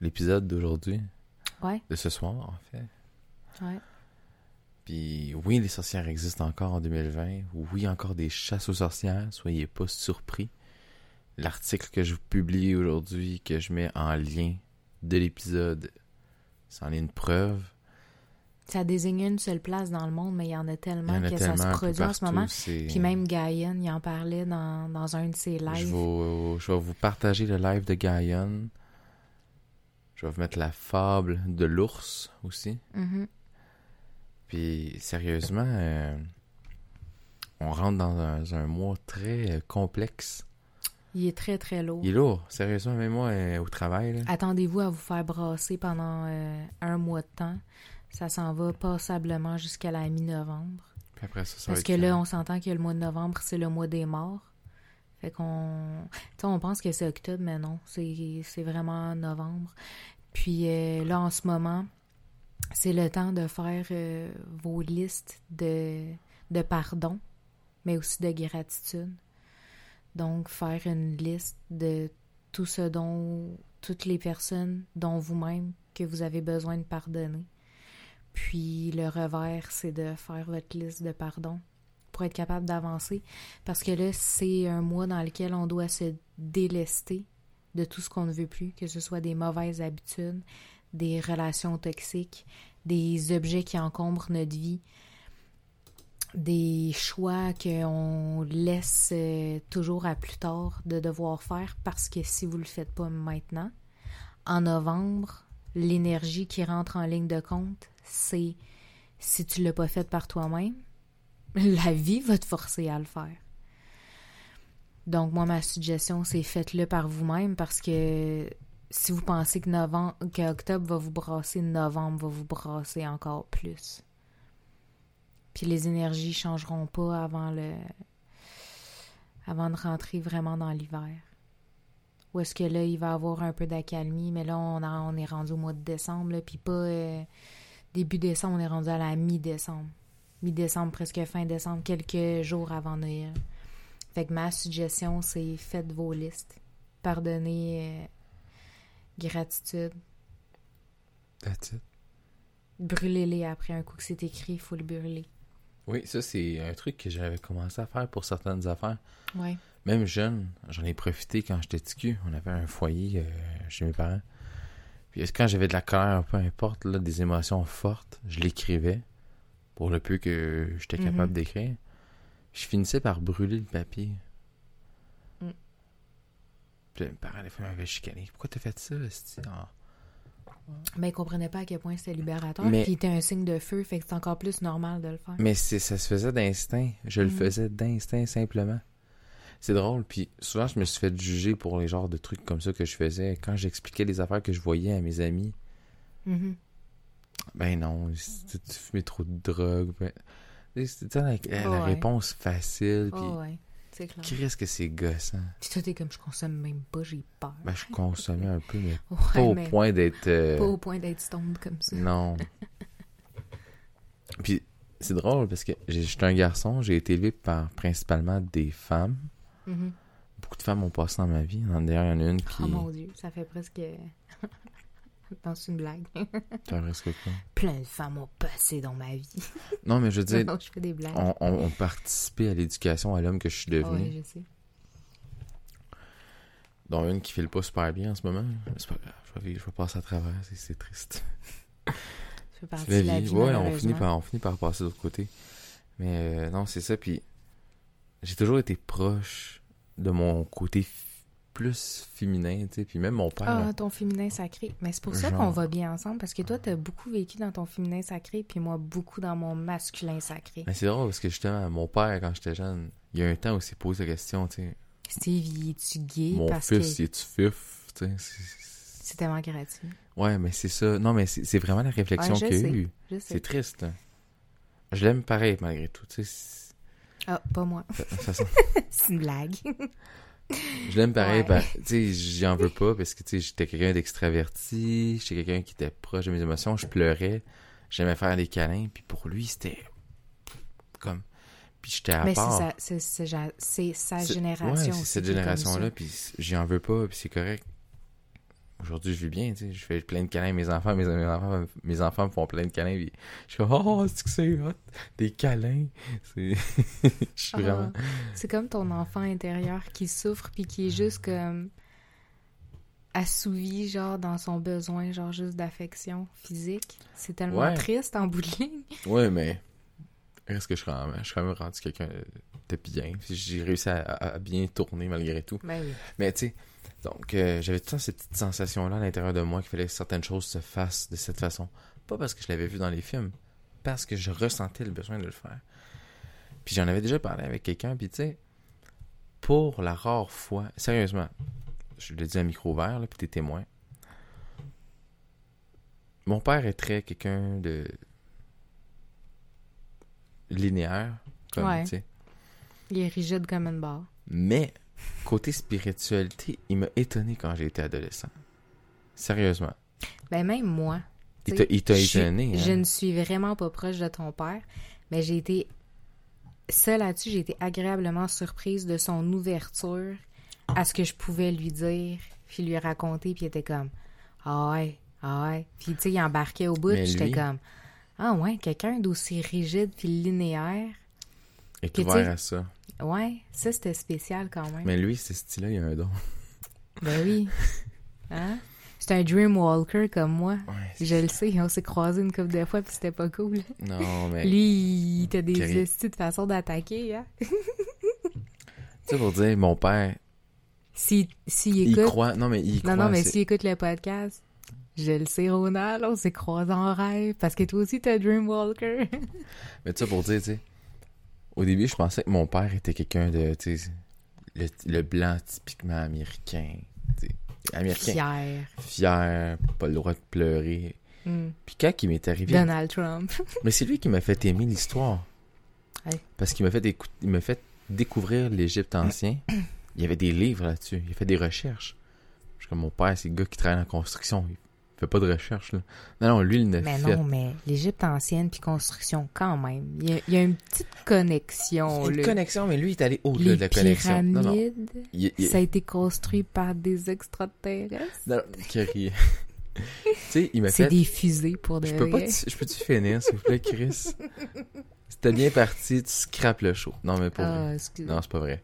l'épisode d'aujourd'hui, Ouais, de ce soir, en fait? ouais. Puis oui, les sorcières existent encore en 2020. Oui, encore des chasses aux sorcières. Soyez pas surpris. L'article que je vous publie aujourd'hui, que je mets en lien de l'épisode, c'en est une preuve. Ça désigne une seule place dans le monde, mais il y en a tellement en a que tellement ça se produit en ce moment. Puis même Gaïan, il en parlait dans, dans un de ses Je lives. vais, je vais vous partager le live de Gaïon. Je vais vous mettre la fable de l'ours aussi. Mhm. Puis sérieusement, euh, on rentre dans un, un mois très euh, complexe. Il est très, très lourd. Il est lourd, sérieusement, même moi euh, au travail. Attendez-vous à vous faire brasser pendant euh, un mois de temps. Ça s'en va passablement jusqu'à la mi-novembre. Puis après ça, ça va Parce être que là, on s'entend que le mois de novembre, c'est le mois des morts. Fait qu'on. Tu sais, on pense que c'est octobre, mais non. C'est c'est vraiment novembre. Puis euh, là, en ce moment, c'est le temps de faire euh, vos listes de, de pardon, mais aussi de gratitude. Donc, faire une liste de tout ce dont. toutes les personnes, dont vous-même, que vous avez besoin de pardonner. Puis le revers, c'est de faire votre liste de pardon pour être capable d'avancer. Parce que là, c'est un mois dans lequel on doit se délester de tout ce qu'on ne veut plus, que ce soit des mauvaises habitudes, des relations toxiques, des objets qui encombrent notre vie, des choix qu'on laisse euh, toujours à plus tard de devoir faire parce que si vous le faites pas maintenant, en novembre, l'énergie qui rentre en ligne de compte, c'est si tu l'as pas fait par toi-même, la vie va te forcer à le faire. Donc, moi, ma suggestion, c'est faites-le par vous-même parce que si vous pensez que novembre, que octobre va vous brasser, novembre va vous brasser encore plus. Puis les énergies changeront pas avant le avant de rentrer vraiment dans l'hiver. Ou est-ce que là, il va avoir un peu d'accalmie, mais là, on, a- on est rendu au mois de décembre, puis pas euh, début décembre, on est rendu à la mi-décembre. Mi-décembre, presque fin décembre, quelques jours avant Noël. Fait que ma suggestion, c'est faites vos listes. Pardonnez, euh, gratitude. That's it. Brûlez-les après un coup que c'est écrit, il faut le brûler. Oui, ça, c'est un truc que j'avais commencé à faire pour certaines affaires. Ouais. Même jeune, j'en ai profité quand j'étais ticu. On avait un foyer euh, chez mes parents. Puis quand j'avais de la colère, peu importe, là, des émotions fortes, je l'écrivais pour le peu que j'étais Mhm. capable d'écrire. Je finissais par brûler le papier. Mm. Puis mes parents, des fois, m'avaient chicané. Pourquoi t'as fait ça? esti? Ah. Mais ils comprenaient pas à quel point c'était libérateur. Mais- Puis était un signe de feu, fait que c'est encore plus normal de le faire. Mais c'est, ça se faisait d'instinct. Je le Mhm. faisais d'instinct simplement. C'est drôle. Puis souvent, je me suis fait juger pour les genres de trucs comme ça que je faisais. Quand j'expliquais les affaires que je voyais à mes amis, Mhm. ben non, tu, tu fumais trop de drogue. Ben, c'était la, la- la Ouais. réponse facile. Puis, Oh ouais, c'est clair. qu'est-ce que c'est gossant? Puis toi, t'es comme je consomme même pas, j'ai peur. Ben, je consommais un peu, mais Ouais, pas au mais point d'être. euh, pas au point d'être stoned comme ça. Non. Puis c'est drôle parce que j'étais un garçon, j'ai été élevé par principalement des femmes. Mhm. Beaucoup de femmes ont passé dans ma vie. D'ailleurs, il y en a une qui. Oh mon dieu, ça fait presque. non, c'est une blague. Quoi? Plein de femmes ont passé dans ma vie. Non, mais je veux dire, non, je fais des blagues. on, on, on participait à l'éducation à l'homme que je suis devenu. Ouais, je sais. dont une qui file pas super bien en ce moment. C'est pas grave, je vais, je vais passer à travers, c'est- c'est triste. Fait partie C'est de la la vie. vie, Ouais, on finit, par, on finit par passer de l'autre côté. Mais euh, non, c'est ça. Puis j'ai toujours été proche de mon côté plus féminin, tu sais. Puis même mon père. Ah, ton féminin sacré. Mais c'est pour ça Genre. qu'on va bien ensemble, parce que toi, t'as beaucoup vécu dans ton féminin sacré, puis moi, beaucoup dans mon masculin sacré. Mais c'est drôle parce que justement, mon père, quand j'étais jeune, il y a un temps où il s'est posé la question, tu sais. Steve, es-tu gay? Mon parce fils, que il est-tu fif? Tu sais, c'est- tellement gratuit. Ouais, mais c'est ça. Non, mais c'est vraiment la réflexion Ouais, qu'il y a sais. eu. Je sais. C'est triste, là. Je l'aime pareil, malgré tout. Tu sais, Ah, pas moi. c'est une blague. Je l'aime pareil. Ouais. Tu sais, j'y en veux pas parce que, tu sais, j'étais quelqu'un d'extraverti. J'étais quelqu'un qui était proche de mes émotions. Je pleurais. J'aimais faire des câlins. Puis pour lui, c'était comme... Puis j'étais à Mais c'est part. sa, c'est, sa génération. Ouais, c'est cette génération-là, puis j'y en veux pas, puis c'est correct. Aujourd'hui, je vis bien, tu sais. Je fais plein de câlins à mes enfants, mes, mes enfants, mes enfants me font plein de câlins, puis je suis comme, oh, c'est que c'est hot, des câlins. C'est... je suis Ah, vraiment... c'est comme ton enfant intérieur qui souffre puis qui est juste comme assouvi genre dans son besoin genre juste d'affection physique. C'est tellement Ouais. triste en bout de ligne. Ouais, mais reste que je suis quand même, je suis quand même rendu quelqu'un de bien. J'ai réussi à, à- à bien tourner malgré tout. Ben oui. Mais tu sais, donc euh, j'avais tout le temps cette petite sensation-là à l'intérieur de moi qu'il fallait que certaines choses se fassent de cette façon. Pas parce que je l'avais vu dans les films, parce que je ressentais le besoin de le faire. Puis j'en avais déjà parlé avec quelqu'un, puis tu sais, pour la rare fois, sérieusement, je l'ai dit à micro ouvert, là, puis t'es témoin. Mon père est très quelqu'un de linéaire, comme, Ouais. tu sais. Il est rigide comme une barre. Mais, côté spiritualité, il m'a étonné quand j'ai été adolescent. Sérieusement. Ben même moi. Il t'a je étonné, Je hein? ne suis vraiment pas proche de ton père, mais j'ai été ça là-dessus, j'ai été agréablement surprise de son ouverture à ce que je pouvais lui dire, puis lui raconter, puis il était comme ah ouais, ah ouais, puis tu sais il embarquait au bout, puis j'étais lui- comme ah ouais, quelqu'un d'aussi rigide puis linéaire. Il est Puis, ouvert à ça. Ouais, ça c'était spécial quand même. Mais lui, ce style-là, il a un don. Ben oui. Hein? C'est un dreamwalker comme moi. Ouais, Je le sais, on s'est croisés une couple de fois puis c'était pas cool. Non, mais... Lui, il t'a des estis de façon d'attaquer, hein? Tu sais, pour dire, mon père, S'il s'il il écoute... croit... Non, mais il croit... non, non, mais s'il écoute le podcast, je le sais, Ronald, on s'est croisés en rêve, parce que toi aussi, t'as Dreamwalker. Mais tu sais, pour dire, tu sais... Au début, je pensais que mon père était quelqu'un de, tu sais... Le, le blanc typiquement américain. Américain. Fier. Fier, pas le droit de pleurer. Hmm. Puis quand il m'est arrivé... Donald Trump. Mais c'est lui qui m'a fait aimer l'histoire. Parce qu'il m'a fait, il m'a fait découvrir l'Égypte ancien. Il y avait des livres là-dessus. Il a fait des recherches. Je suis comme mon père, c'est le gars qui travaille en construction. Il fait pas de recherche, là. Non, non, lui, il l'a mais fait. non, mais l'Égypte ancienne puis construction, quand même. Il y a, il y a une petite connexion, Une là. connexion, mais lui, il est allé au-delà Les de la connexion. Non, non. Il, il- ça a été construit par des extraterrestres. non, non, tu sais, il m'a C'est fait... des fusées pour de Je peux pas... Je peux-tu finir, s'il vous plaît, Chris? C'était bien parti, tu scrapes le show. Non, mais pas vrai. Ah, excuse. Non, c'est pas vrai.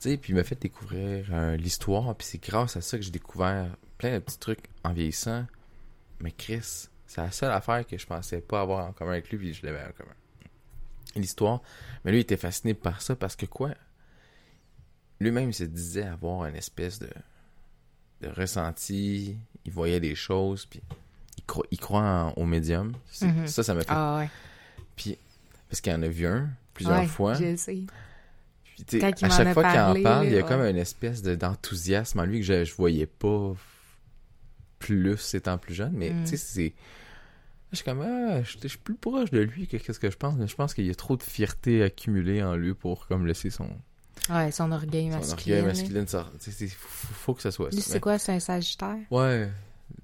Tu sais, puis il m'a fait découvrir euh, l'histoire, puis c'est grâce à ça que j'ai découvert plein de petits trucs en vieillissant. Mais Chris, c'est la seule affaire que je pensais pas avoir en commun avec lui, puis je l'avais en commun. L'histoire. Mais lui, il était fasciné par ça parce que quoi? Lui-même, il se disait avoir une espèce de, de ressenti. Il voyait des choses, puis il, cro- il croit en- au médium. Mhm. Ça, ça m'a fait. Ah ouais. Parce qu'il en a vu un plusieurs Ouais, fois. Je sais. Puis, à chaque fois qu'il en parle, il y a ouais. comme une espèce de- d'enthousiasme en lui que je, je voyais pas plus étant plus jeune. Mais Mm. tu sais, c'est. Je suis comme, ah, je je suis plus proche de lui que qu'est-ce que je pense. Mais je pense qu'il y a trop de fierté accumulée en lui pour comme laisser son, Ouais, son orgueil son masculin. orgueil là. masculin c'est- faut, faut que ça soit Lui, ça. c'est quoi, c'est un sagittaire? Ouais,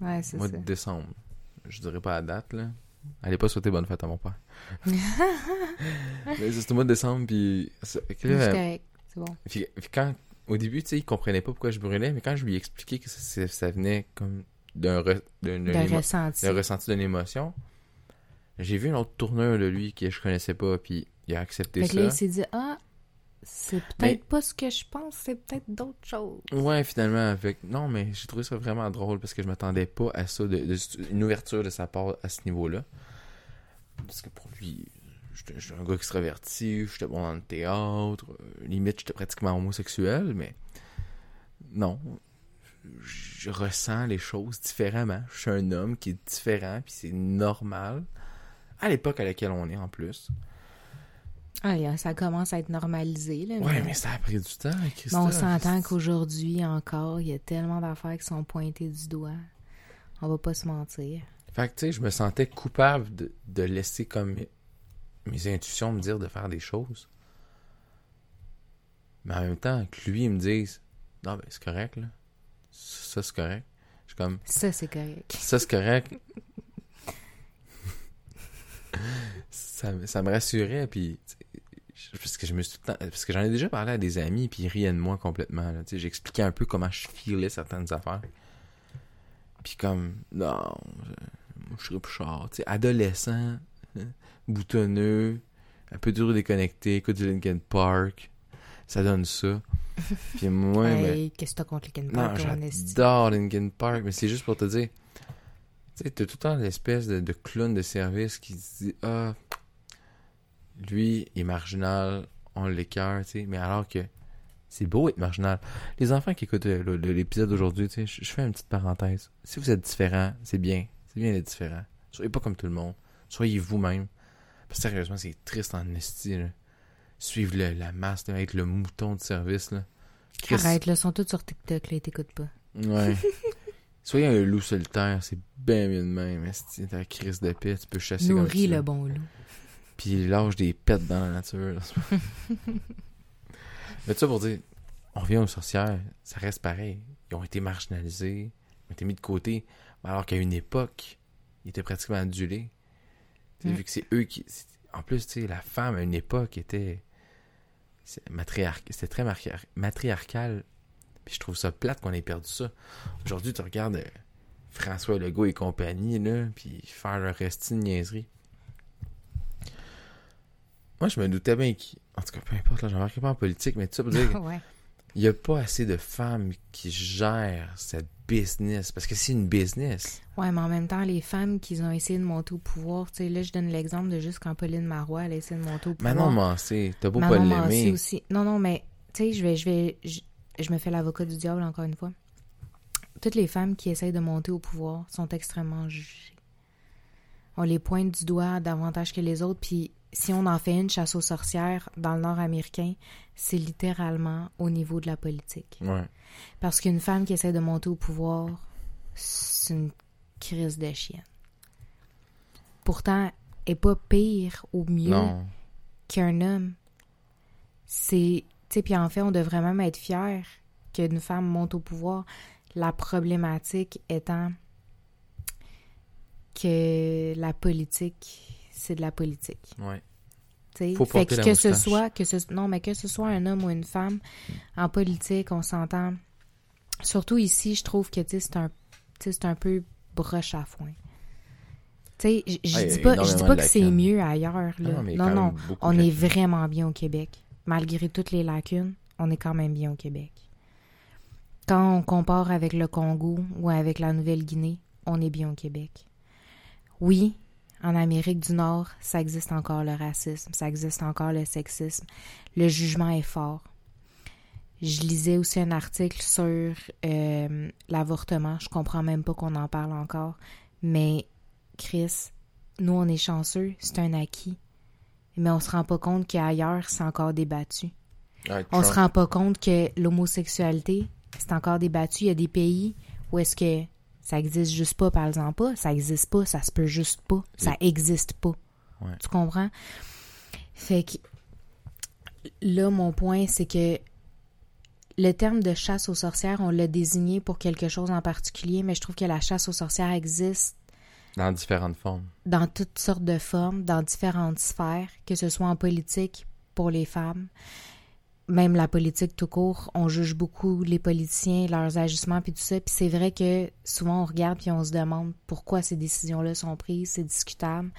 Ouais, c'est mois ça. de décembre. Je dirais pas la date, là. Allez pas souhaiter bonne fête à mon père. mais c'est au mois de décembre, puis... c'est- correct. C'est bon. Puis, puis quand, au début, tu sais, il comprenait pas pourquoi je brûlais, mais quand je lui ai expliqué que ça, ça- ça venait comme d'un re- ressenti. ressenti d'une émotion, j'ai vu une autre tournure de lui que je connaissais pas, puis il a accepté Fait que ça. là, il s'est dit, ah, c'est peut-être Mais- pas ce que je pense, c'est peut-être d'autres choses. Ouais, finalement, avec. Non, mais j'ai trouvé ça vraiment drôle parce que je m'attendais pas à ça, de, de- une ouverture de sa part à ce niveau-là. Parce que pour lui, j'étais j'étais un gars extraverti, j'étais bon dans le théâtre, euh, limite, j'étais pratiquement homosexuel, mais non. Je ressens les choses différemment. Je suis un homme qui est différent, puis c'est normal. À l'époque à laquelle on est en plus. Ah, ça commence à être normalisé, là. Ouais, mais ça a pris du temps, Christophe. on s'entend qu'aujourd'hui encore, il y a tellement d'affaires qui sont pointées du doigt. On va pas se mentir. Fait que, tu sais, je me sentais coupable de, de laisser comme mes, mes intuitions me dire de faire des choses. Mais en même temps, que lui, il me dise Non, ben, c'est correct, là. Ça, c'est correct. Je suis comme Ça, c'est correct. Ça, c'est correct. ça, me- ça me rassurait, puis. Parce que je me suis tout le temps- Parce que j'en ai déjà parlé à des amis, puis ils riaient de moi complètement. J'expliquais un peu comment je filais certaines affaires. Puis comme, non, je, serais plus sais, adolescent, boutonneux, un peu dur déconnecté, écoute du Linkin Park. Ça donne ça. Puis moi, ben, Hey, qu'est-ce que t'as contre non, Park, esti? j'adore Linkin Park, mais c'est juste pour te dire. Tu sais, t'as tout le temps l'espèce de, de clown de service qui se dit Ah, lui est marginal, on l'écœure, tu sais, mais alors que c'est beau être marginal. Les enfants qui écoutent euh, l'épisode d'aujourd'hui, tu sais, je fais une petite parenthèse. Si vous êtes différent, c'est bien. C'est bien d'être différent. Soyez pas comme tout le monde. Soyez vous-même. Parce que sérieusement, c'est triste en esti, là. Suivre le- la masse, là, être le mouton de service, là. Arrête, là, ils sont tous sur TikTok, là, ils t'écoutent pas. Ouais. Soyez un loup solitaire, c'est bien mieux de même. Esti, t'as la crise de paix, tu peux chasser comme Nourris tu le bon loup. Puis il lâche des pets dans la nature. Mais tout ça pour dire, on revient aux sorcières, ça reste pareil. Ils ont été marginalisés, ils ont été mis de côté. Alors qu'à une époque, ils étaient pratiquement adulés. Tu Mm. Vu que c'est eux qui. En plus, tu sais, la femme à une époque était. C'est très matriar- matriarcal. Puis je trouve ça plate qu'on ait perdu ça. Aujourd'hui, tu regardes euh, François Legault et compagnie, là, puis faire leur resti de niaiserie. Moi, je me doutais bien qu'il. En tout cas, peu importe, là, j'en marquais pas en politique, mais tout ça pour dire ouais. il n'y a pas assez de femmes qui gèrent cette business. Parce que c'est une business. Ouais, mais en même temps, les femmes qui ont essayé de monter au pouvoir, tu sais, là, je donne l'exemple de juste quand Pauline Marois, elle a essayé de monter au pouvoir. Manon Mancé, t'as beau Manon pas l'aimer. aussi. Non, non, mais, tu sais, je vais, je vais, je, je me fais l'avocat du diable encore une fois. Toutes les femmes qui essayent de monter au pouvoir sont extrêmement jugées. On les pointe du doigt davantage que les autres, puis si on en fait une chasse aux sorcières dans le nord américain, c'est littéralement au niveau de la politique. Ouais. Parce qu'une femme qui essaie de monter au pouvoir, c'est une crise de chienne. Pourtant, elle est pas pire ou mieux qu'un homme. C'est. Tu sais, puis en fait, on devrait même être fier qu'une femme monte au pouvoir. La problématique étant que la politique, c'est de la politique. Ouais. Tu sais. Faut Fait que, ce soit que ce non mais que ce soit un homme ou une femme en politique on s'entend surtout ici je trouve que c'est un c'est peu broche à foin tu sais je dis pas je dis pas que c'est mieux ailleurs là. Non, mais non on est vraiment bien au Québec malgré toutes les lacunes on est quand même bien au Québec quand on compare avec le Congo ou avec la Nouvelle-Guinée on est bien au Québec oui en Amérique du Nord, ça existe encore le racisme, ça existe encore le sexisme. Le jugement est fort. Je lisais aussi un article sur euh, l'avortement. Je comprends même pas qu'on en parle encore. Mais Chris, nous on est chanceux, c'est un acquis. Mais on se rend pas compte qu'ailleurs, c'est encore débattu. Ouais, On se rend pas compte que l'homosexualité, c'est encore débattu. Il y a des pays où est-ce que ça existe juste pas, par exemple pas. Ça existe pas, ça se peut juste pas. Ça existe pas. Ouais. Tu comprends? Fait que là, mon point, c'est que le terme de chasse aux sorcières, on l'a désigné pour quelque chose en particulier, mais je trouve que la chasse aux sorcières existe Dans différentes formes. dans toutes sortes de formes, dans différentes sphères, que ce soit en politique pour les femmes, même la politique tout court, on juge beaucoup les politiciens, leurs agissements puis tout ça, puis c'est vrai que souvent on regarde puis on se demande pourquoi ces décisions-là sont prises, c'est discutable.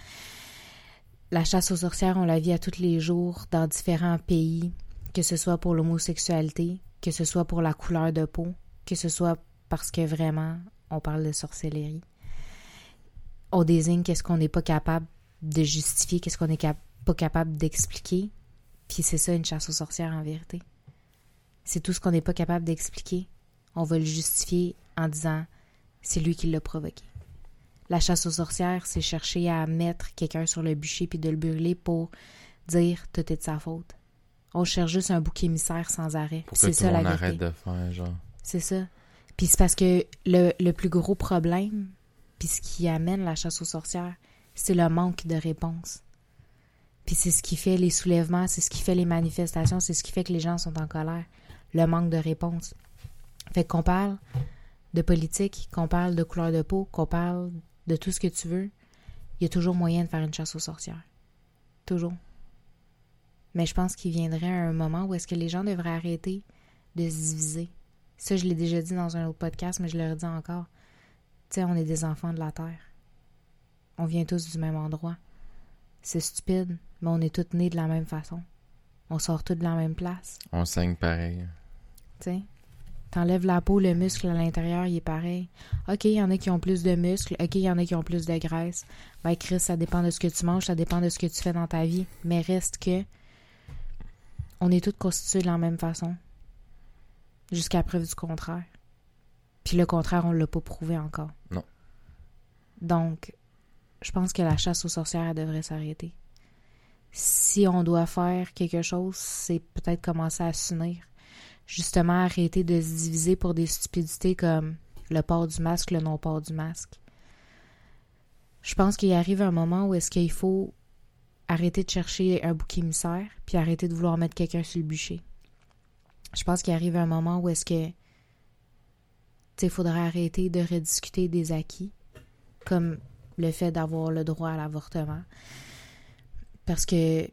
La chasse aux sorcières, on la vit à tous les jours dans différents pays, que que ce soit pour l'homosexualité, que ce soit pour la couleur de peau, que ce soit parce que vraiment on parle de sorcellerie. On désigne qu'est-ce qu'on n'est pas capable de justifier, qu'est-ce qu'on n'est pas capable d'expliquer. Puis c'est ça une chasse aux sorcières en vérité. C'est tout ce qu'on n'est pas capable d'expliquer. On va le justifier en disant c'est lui qui l'a provoqué. La chasse aux sorcières, c'est chercher à mettre quelqu'un sur le bûcher puis de le brûler pour dire tout est de sa faute. On cherche juste un bouc émissaire sans arrêt. C'est ça la arrête de faire, genre. C'est ça. Puis c'est parce que le, le, plus gros problème, puis ce qui amène la chasse aux sorcières, c'est le manque de réponse. Puis c'est ce qui fait les soulèvements, c'est ce qui fait les manifestations, c'est ce qui fait que les gens sont en colère. Le manque de réponse. Fait qu'on parle de politique, qu'on parle de couleur de peau, qu'on parle de tout ce que tu veux, il y a toujours moyen de faire une chasse aux sorcières. Toujours. Mais je pense qu'il viendrait un moment où est-ce que les gens devraient arrêter de se diviser. Ça, je l'ai déjà dit dans un autre podcast, mais je le redis encore. Tu sais, on est des enfants de la Terre. On vient tous du même endroit. C'est stupide, mais on est tous nés de la même façon. On sort tous de la même place. On saigne pareil. Tu sais, t'enlèves la peau, le muscle à l'intérieur, il est pareil. OK, il y en a qui ont plus de muscles. OK, il y en a qui ont plus de graisse. Ben, Chris, ça dépend de ce que tu manges, ça dépend de ce que tu fais dans ta vie. Mais reste que on est tous constitués de la même façon. Jusqu'à preuve du contraire. Puis le contraire, on ne l'a pas prouvé encore. Non. Donc, je pense que la chasse aux sorcières devrait s'arrêter. Si on doit faire quelque chose, c'est peut-être commencer à s'unir. Justement, arrêter de se diviser pour des stupidités comme le port du masque, le non-port du masque. Je pense qu'il arrive un moment où est-ce qu'il faut arrêter de chercher un bouc émissaire, puis arrêter de vouloir mettre quelqu'un sur le bûcher. Je pense qu'il arrive un moment où est-ce que il faudrait arrêter de rediscuter des acquis, comme le fait d'avoir le droit à l'avortement. Parce que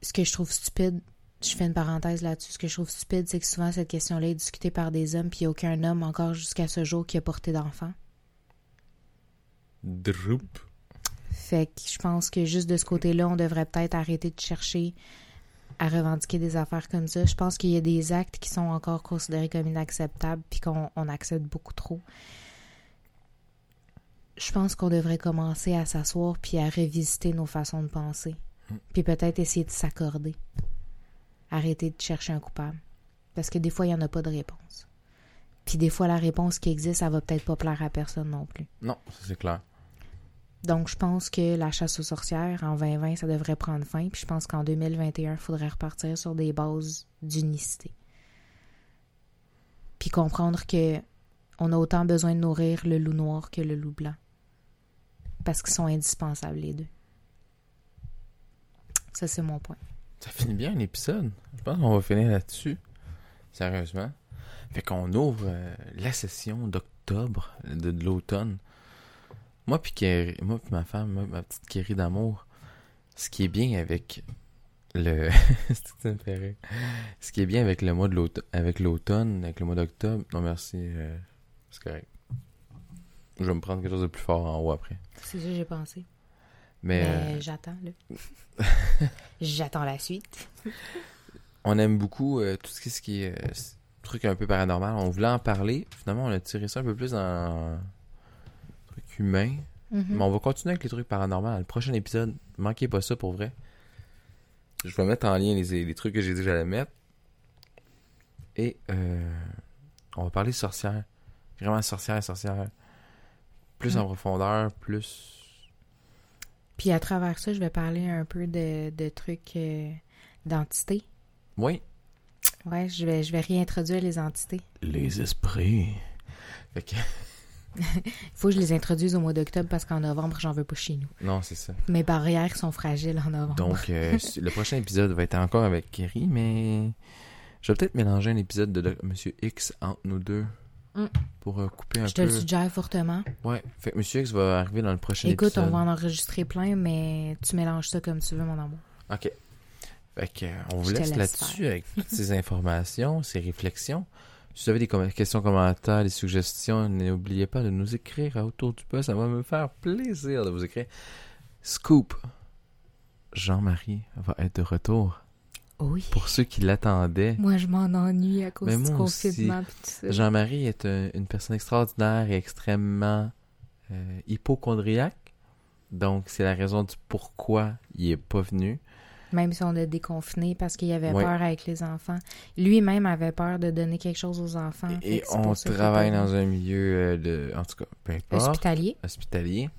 ce que je trouve stupide, je fais une parenthèse là-dessus, ce que je trouve stupide, c'est que souvent cette question-là est discutée par des hommes, puis il n'y a aucun homme encore jusqu'à ce jour qui a porté d'enfant. Droup. Fait que je pense que juste de ce côté-là, on devrait peut-être arrêter de chercher à revendiquer des affaires comme ça. Je pense qu'il y a des actes qui sont encore considérés comme inacceptables puis qu'on accepte beaucoup trop. Je pense qu'on devrait commencer à s'asseoir puis à revisiter nos façons de penser. Hmm. Puis peut-être essayer de s'accorder. Arrêter de chercher un coupable. Parce que des fois, il n'y en a pas de réponse. Puis des fois, la réponse qui existe, ça va peut-être pas plaire à personne non plus. Non, c'est clair. Donc, je pense que la chasse aux sorcières, en 2020, ça devrait prendre fin. Puis je pense qu'en 2021, il faudrait repartir sur des bases d'unicité. Puis comprendre que on a autant besoin de nourrir le loup noir que le loup blanc. Parce qu'ils sont indispensables, les deux. Ça, c'est mon point. Ça finit bien l'épisode. Je pense qu'on va finir là-dessus. Sérieusement. Fait qu'on ouvre euh, la session d'octobre de l'automne moi puis moi puis ma femme, ma petite Kéry d'amour, ce qui est bien avec le ce qui est bien avec le mois de l'automne avec l'automne, avec le mois d'octobre. Non merci, euh, c'est correct. Je vais me prendre quelque chose de plus fort en haut après. C'est ça que j'ai pensé. Mais, euh, j'attends là. j'attends la suite. on aime beaucoup euh, tout ce qui est truc un peu paranormal. On voulait en parler. Finalement, on a tiré ça un peu plus dans humain. Mhm. Mais on va continuer avec les trucs paranormaux. Le prochain épisode, manquez pas ça pour vrai. Je vais mettre en lien les, les trucs que j'ai dit que j'allais mettre. Et euh, on va parler sorcière. Vraiment sorcière, sorcière. Plus en profondeur, plus. Puis à travers ça, je vais parler un peu de, de trucs euh, d'entités. Oui. Ouais, je vais, je vais réintroduire les entités. Les esprits. Fait que. Il faut que je les introduise au mois d'octobre parce qu'en novembre, j'en veux pas chez nous. Non, c'est ça. Mes barrières sont fragiles en novembre. Donc, euh, le prochain épisode va être encore avec Kerry, mais je vais peut-être mélanger un épisode de Monsieur X entre nous deux mm. pour euh, couper un peu. Je te le suggère fortement. Ouais, fait que Monsieur X va arriver dans le prochain épisode. Écoute, on va en enregistrer plein, mais tu mélanges ça comme tu veux, mon amour. OK. Fait que, on vous laisse là-dessus avec toutes ces informations, ces réflexions. Si vous avez des questions, commentaires, des suggestions, n'oubliez pas de nous écrire à autour du poste. Ça va me faire plaisir de vous écrire. Scoop. Jean-Marie va être de retour. Oui. Pour ceux qui l'attendaient, Moi, je m'en ennuie à cause Mais du confinement. Jean-Marie est un- une personne extraordinaire et extrêmement euh, hypochondriaque. Donc, c'est la raison du pourquoi il est pas venu. Même si on a déconfiné parce qu'il avait Ouais. peur avec les enfants. Lui-même avait peur de donner quelque chose aux enfants. Et on travaille dans un milieu euh, de... En tout cas, peu importe. Hospitalier. hospitalier.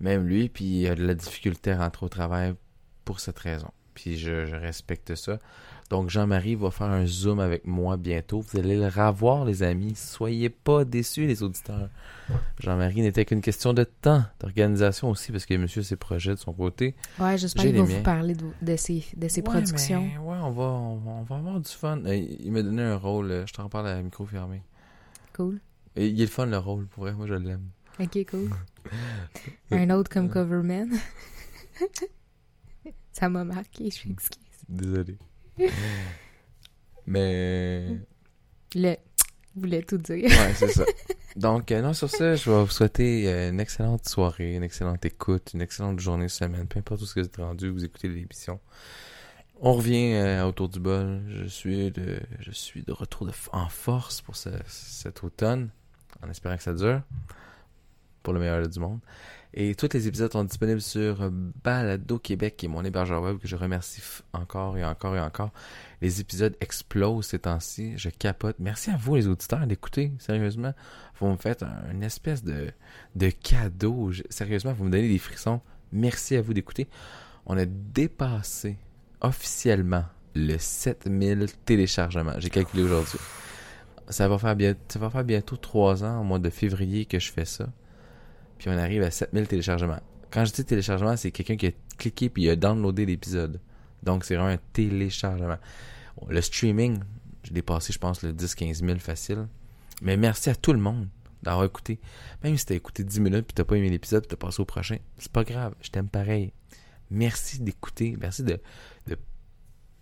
Même lui, puis il a de la difficulté à rentrer au travail pour cette raison. Puis je, je respecte ça. Donc Jean-Marie va faire un zoom avec moi bientôt. Vous allez le revoir, les amis. Soyez pas déçus, les auditeurs. Jean-Marie n'était qu'une question de temps, d'organisation aussi, parce que monsieur a ses projets de son côté. Ouais, j'espère qu'il va vous parler de, de ses, de ses Ouais, productions. mais ouais, on va, on, va, on va avoir du fun. Euh, Il m'a donné un rôle, euh, je t'en parle à la micro fermé. Cool. Et il est le fun, le rôle, pour vrai. Moi, je l'aime. Ok, cool. Un autre comme Coverman. Ça m'a marqué, je m'excuse. Désolé. Mais... Le voulait tout dire. Ouais, c'est ça. Donc, euh, non, sur ça, je vais vous souhaiter euh, une excellente soirée, une excellente écoute, une excellente journée, semaine, peu importe où ce que vous êtes rendu, vous écoutez l'émission. On revient euh, autour du bol. Je suis de, je suis de retour de, en force pour ce- cet automne, en espérant que ça dure, pour le meilleur du monde. Et tous les épisodes sont disponibles sur euh, Balado Québec, qui est mon hébergeur web, que je remercie encore et encore et encore. Les épisodes explosent ces temps-ci. Je capote. Merci à vous, les auditeurs, d'écouter. Sérieusement, vous me faites un- une espèce de, de cadeau. Sérieusement, vous me donnez des frissons. Merci à vous d'écouter. On a dépassé officiellement le 7000 téléchargements. J'ai calculé aujourd'hui. Ça va faire ça va faire bientôt trois ans, au mois de février, que je fais ça. Puis on arrive à 7000 téléchargements. Quand je dis téléchargement, c'est quelqu'un qui a cliqué puis il a downloadé l'épisode. Donc c'est vraiment un téléchargement. Le streaming, j'ai dépassé, je pense, le 10-15 000 facile. Mais merci à tout le monde d'avoir écouté. Même si t'as écouté 10 minutes puis t'as pas aimé l'épisode puis t'as passé au prochain, c'est pas grave, je t'aime pareil. Merci d'écouter, merci de, de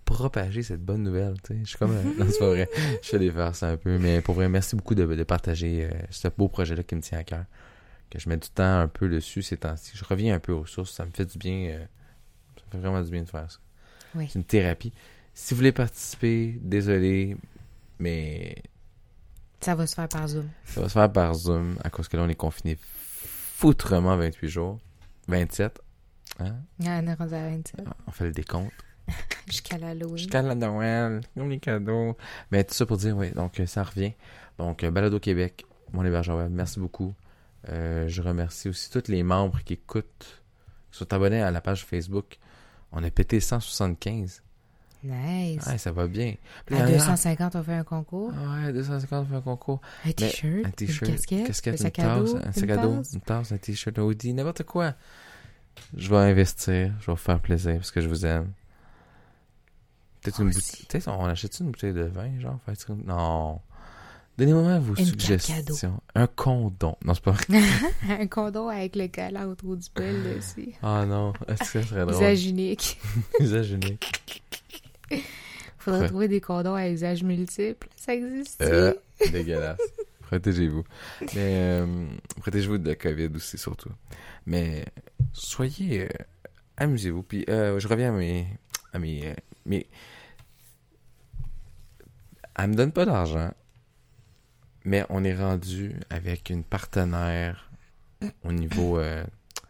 propager cette bonne nouvelle. Je suis comme... un- non, c'est pas vrai. Je fais des farces un peu, mais pour vrai, merci beaucoup de, de partager euh, ce beau projet-là qui me tient à cœur. Que je mets du temps un peu dessus ces temps-ci. Je reviens un peu aux sources, ça me fait du bien. euh, ça me fait vraiment du bien de faire ça. Oui. C'est une thérapie. Si vous voulez participer, désolé, mais Ça va se faire par Zoom. ça va se faire par Zoom à cause que là, on est confiné foutrement 28 jours. 27. Hein? Ah, on est rendu à 27. On fait le décompte. Jusqu'à l'Halloween. Jusqu'à la Noël, comme les cadeaux. Mais tout ça pour dire, oui, donc euh, ça revient. Donc, euh, Balado Québec, mon hébergeur web, merci beaucoup. Euh, je remercie aussi tous les membres qui écoutent, qui sont abonnés à la page Facebook. On a pété 175. Nice. Ouais, ça va bien. À il y en a- 250, on fait un concours? Ouais, 250 on fait un concours. Un t-shirt. Un t-shirt, Une casquette. casquette, un une sac à tasse, dos. un sac à dos, une tasse, un t-shirt, un hoodie, n'importe quoi. Je vais investir, je vais vous faire plaisir parce que je vous aime. Peut-être une bouteille. Peut-être on achète une bouteille de vin, genre? Non. Donnez-moi vos Une suggestions. Un condom. Non, c'est pas vrai. un condom avec le collant autour du bol dessus. Ah non, ça serait drôle? Usage unique. Usage unique. Faudrait Ouais. trouver des condoms à usage multiple. Ça existe. Euh, dégueulasse. Protégez-vous. Mais euh, protégez-vous de la COVID aussi, surtout. Mais soyez. euh, Amusez-vous. Puis je reviens à mes. À mes, mes... Elle me donne pas d'argent. Mais on est rendu avec une partenaire au niveau. euh, tu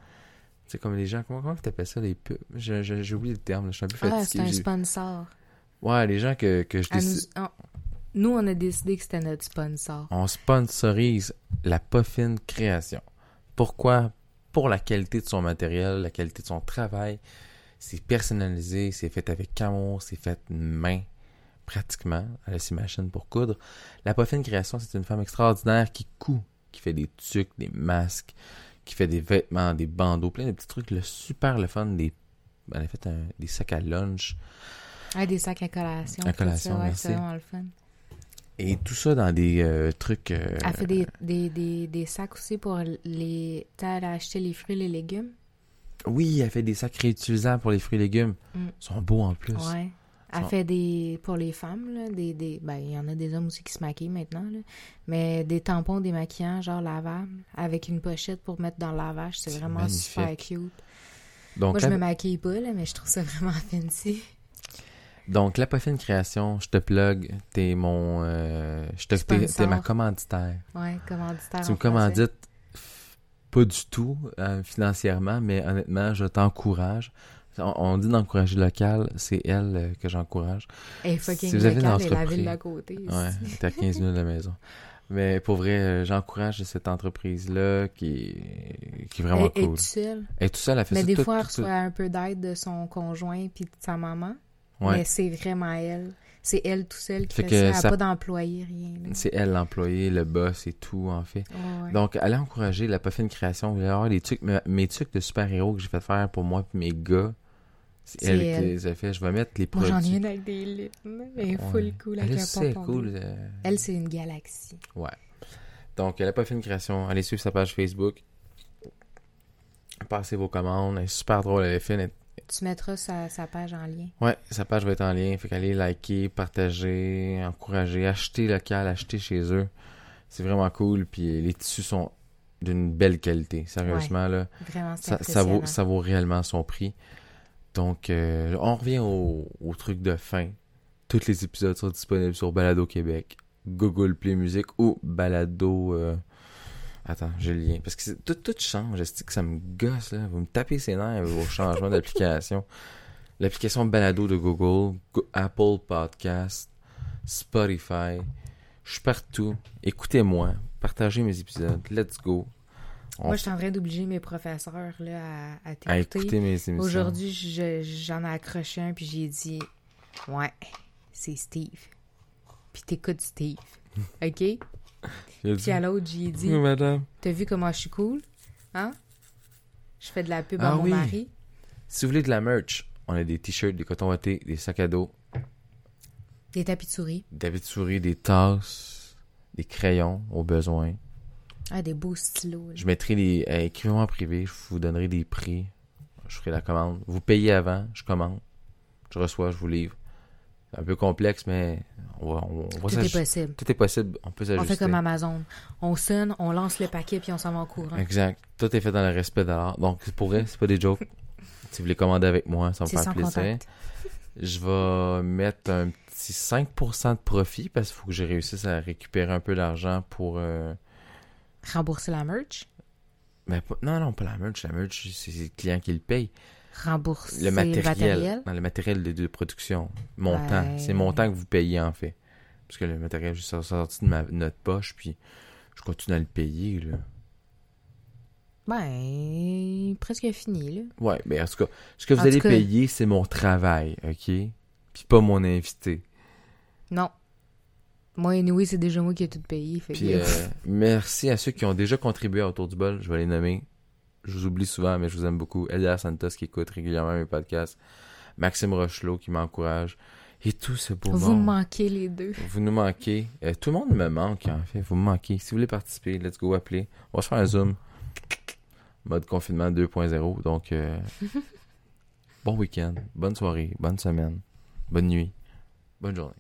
sais, comme les gens. Comment, comment tu appelles ça, les pubs? Je- je- J'ai oublié le terme. là, Je suis un peu Ah, fatigué. c'est un J'ai- sponsor. Ouais, les gens que, que je décide. nous, on- nous, on a décidé que c'était notre sponsor. on sponsorise la Puffin Création. Pourquoi? Pour la qualité de son matériel, la qualité de son travail. C'est personnalisé, c'est fait avec amour, c'est fait main, pratiquement. Elle machines pour coudre. La Puffin Création, c'est une femme extraordinaire qui coud, qui fait des tucs, des masques, qui fait des vêtements, des bandeaux, plein de petits trucs, le super le fun, des... Elle a fait un- des sacs à lunch. Ah, des sacs à collation. À ça, collation, ouais, merci. C'est vraiment le fun. Et tout ça dans des euh, trucs... euh, Elle fait des, des, des, des sacs aussi pour les. T'as acheté les fruits et les légumes? Oui, elle fait des sacs réutilisables pour les fruits et légumes. Mm. Ils sont beaux en plus. Ouais. Elle fait des. Pour les femmes, là, des. des ben, il y en a des hommes aussi qui se maquillent maintenant, là. Mais des tampons démaquillants, genre lavables, avec une pochette pour mettre dans le lavage. C'est vraiment magnifique. super cute. Donc, Moi, je me maquille pas, là, mais je trouve ça vraiment fancy. Donc, la Poffine Création, je te plug, t'es mon... euh, je te, t'es, t'es ma commanditaire. Ouais, commanditaire. Tu me commandites pas du tout euh, financièrement, mais honnêtement, je t'encourage. On, dit d'encourager local, c'est elle euh, que j'encourage. Est fucking Si vous avez une et la entreprise- ville d'à côté. Ouais, t'es à 15 minutes de la maison. Mais pour vrai, euh, j'encourage cette entreprise-là qui, qui est vraiment Elle est cool. toute seule. Elle est tout seule, elle fait Mais ça des tout- fois, elle tout- reçoit un peu d'aide de son conjoint puis de sa maman. Ouais. Mais c'est vraiment elle. C'est elle tout seule qui Fait fait, que ça. Elle n'a ça- pas d'employé, rien. C'est elle l'employé, le boss et tout, en fait. Ouais, ouais. Donc, allez encourager la Puffin Création. Vous allez avoir des trucs, mes, mes trucs de super-héros que j'ai fait faire pour moi et mes gars. C'est elle, elle. qui les a fait. Je vais mettre les Moi, produits. j'en ai une avec des lignes. Elle est Ouais. full cool Elle, c'est cool. euh, Elle, c'est une galaxie. Donc, elle a pas fait une création. Allez suivre sa page Facebook. Passez vos commandes. Elle est super drôle. Elle est fine. Elle- Tu mettras sa, sa page en lien. Ouais, sa page va être en lien. Fait qu'allez liker, partager, encourager, acheter local, acheter chez eux. C'est vraiment cool. Puis les tissus sont d'une belle qualité. Sérieusement, là. Vraiment, c'est Ça, ça, vaut, ça vaut réellement son prix. Donc, euh, on revient au, au truc de fin. Tous les épisodes sont disponibles sur Balado Québec, Google Play Music ou Balado. euh, Attends, j'ai le lien. Parce que c'est- tout, tout change. Je que ça me gosse, là? Vous me tapez ses nerfs avec vos changements d'application. L'application Balado de Google, Go- Apple Podcast, Spotify. Je suis partout. Écoutez-moi. Partagez mes épisodes. Let's go. Moi, je suis en train d'obliger mes professeurs là, à, à t'écouter. à écouter mes émissions. Aujourd'hui, je- j'en ai accroché un, puis j'ai dit Ouais, c'est Steve. Puis t'écoutes Steve. OK? J'ai dit, Puis à l'autre, j'ai dit Oui, madame. T'as vu comment je suis cool? Hein? Je fais de la pub Ah à mon oui. mari. Si vous voulez de la merch, on a des t-shirts, des cotons wattés, des sacs à dos, Des tapis de souris. des habits de souris, des tasses, des crayons au besoin. Ah, des beaux stylos. Je mettrai les. euh, Écrivez-moi en privé, je vous donnerai des prix. Je ferai la commande. Vous payez avant, je commande. Je reçois, je vous livre. C'est un peu complexe, mais on va, on, on va Tout est possible. Tout est possible, on peut On s'ajuster. fait comme Amazon. On sonne, on lance le paquet, puis on s'en va en courant. Exact. Tout est fait dans le respect de l'art. Donc, pour vrai, c'est pas des jokes. si vous voulez commander avec moi, ça me sans plaisir. contact. Je vais mettre un petit 5% de profit parce qu'il faut que je réussisse à récupérer un peu d'argent pour. euh, Rembourser la merch? mais pas- non, non, pas la merch. La merch, c'est le client qui le paye. Rembourser Le matériel. matériel? Non, le matériel de, de production. Montant. Ouais. C'est montant que vous payez en fait. Parce que le matériel, je suis sorti de ma, notre poche, puis je continue à le payer. Là. Ben, presque fini, là. Ouais, mais en tout cas, ce que vous En allez cas- payer, c'est mon travail, ok? Puis pas mon invité. Non. Moi, anyway, c'est déjà moi qui ai tout payé. Fait Puis que- euh, merci à ceux qui ont déjà contribué à Autour du bol. Je vais les nommer. Je vous oublie souvent, mais je vous aime beaucoup. Elia Santos qui écoute régulièrement mes podcasts. Maxime Rochelot qui m'encourage. Et tout ce beau Vous monde. manquez les deux. Vous nous manquez. Euh, tout le monde me manque, en fait. Vous me manquez. Si vous voulez participer, let's go, appelez. On va se faire un Zoom. Mode confinement 2.0. Donc, euh, bon week-end, bonne soirée, bonne semaine, bonne nuit, bonne journée.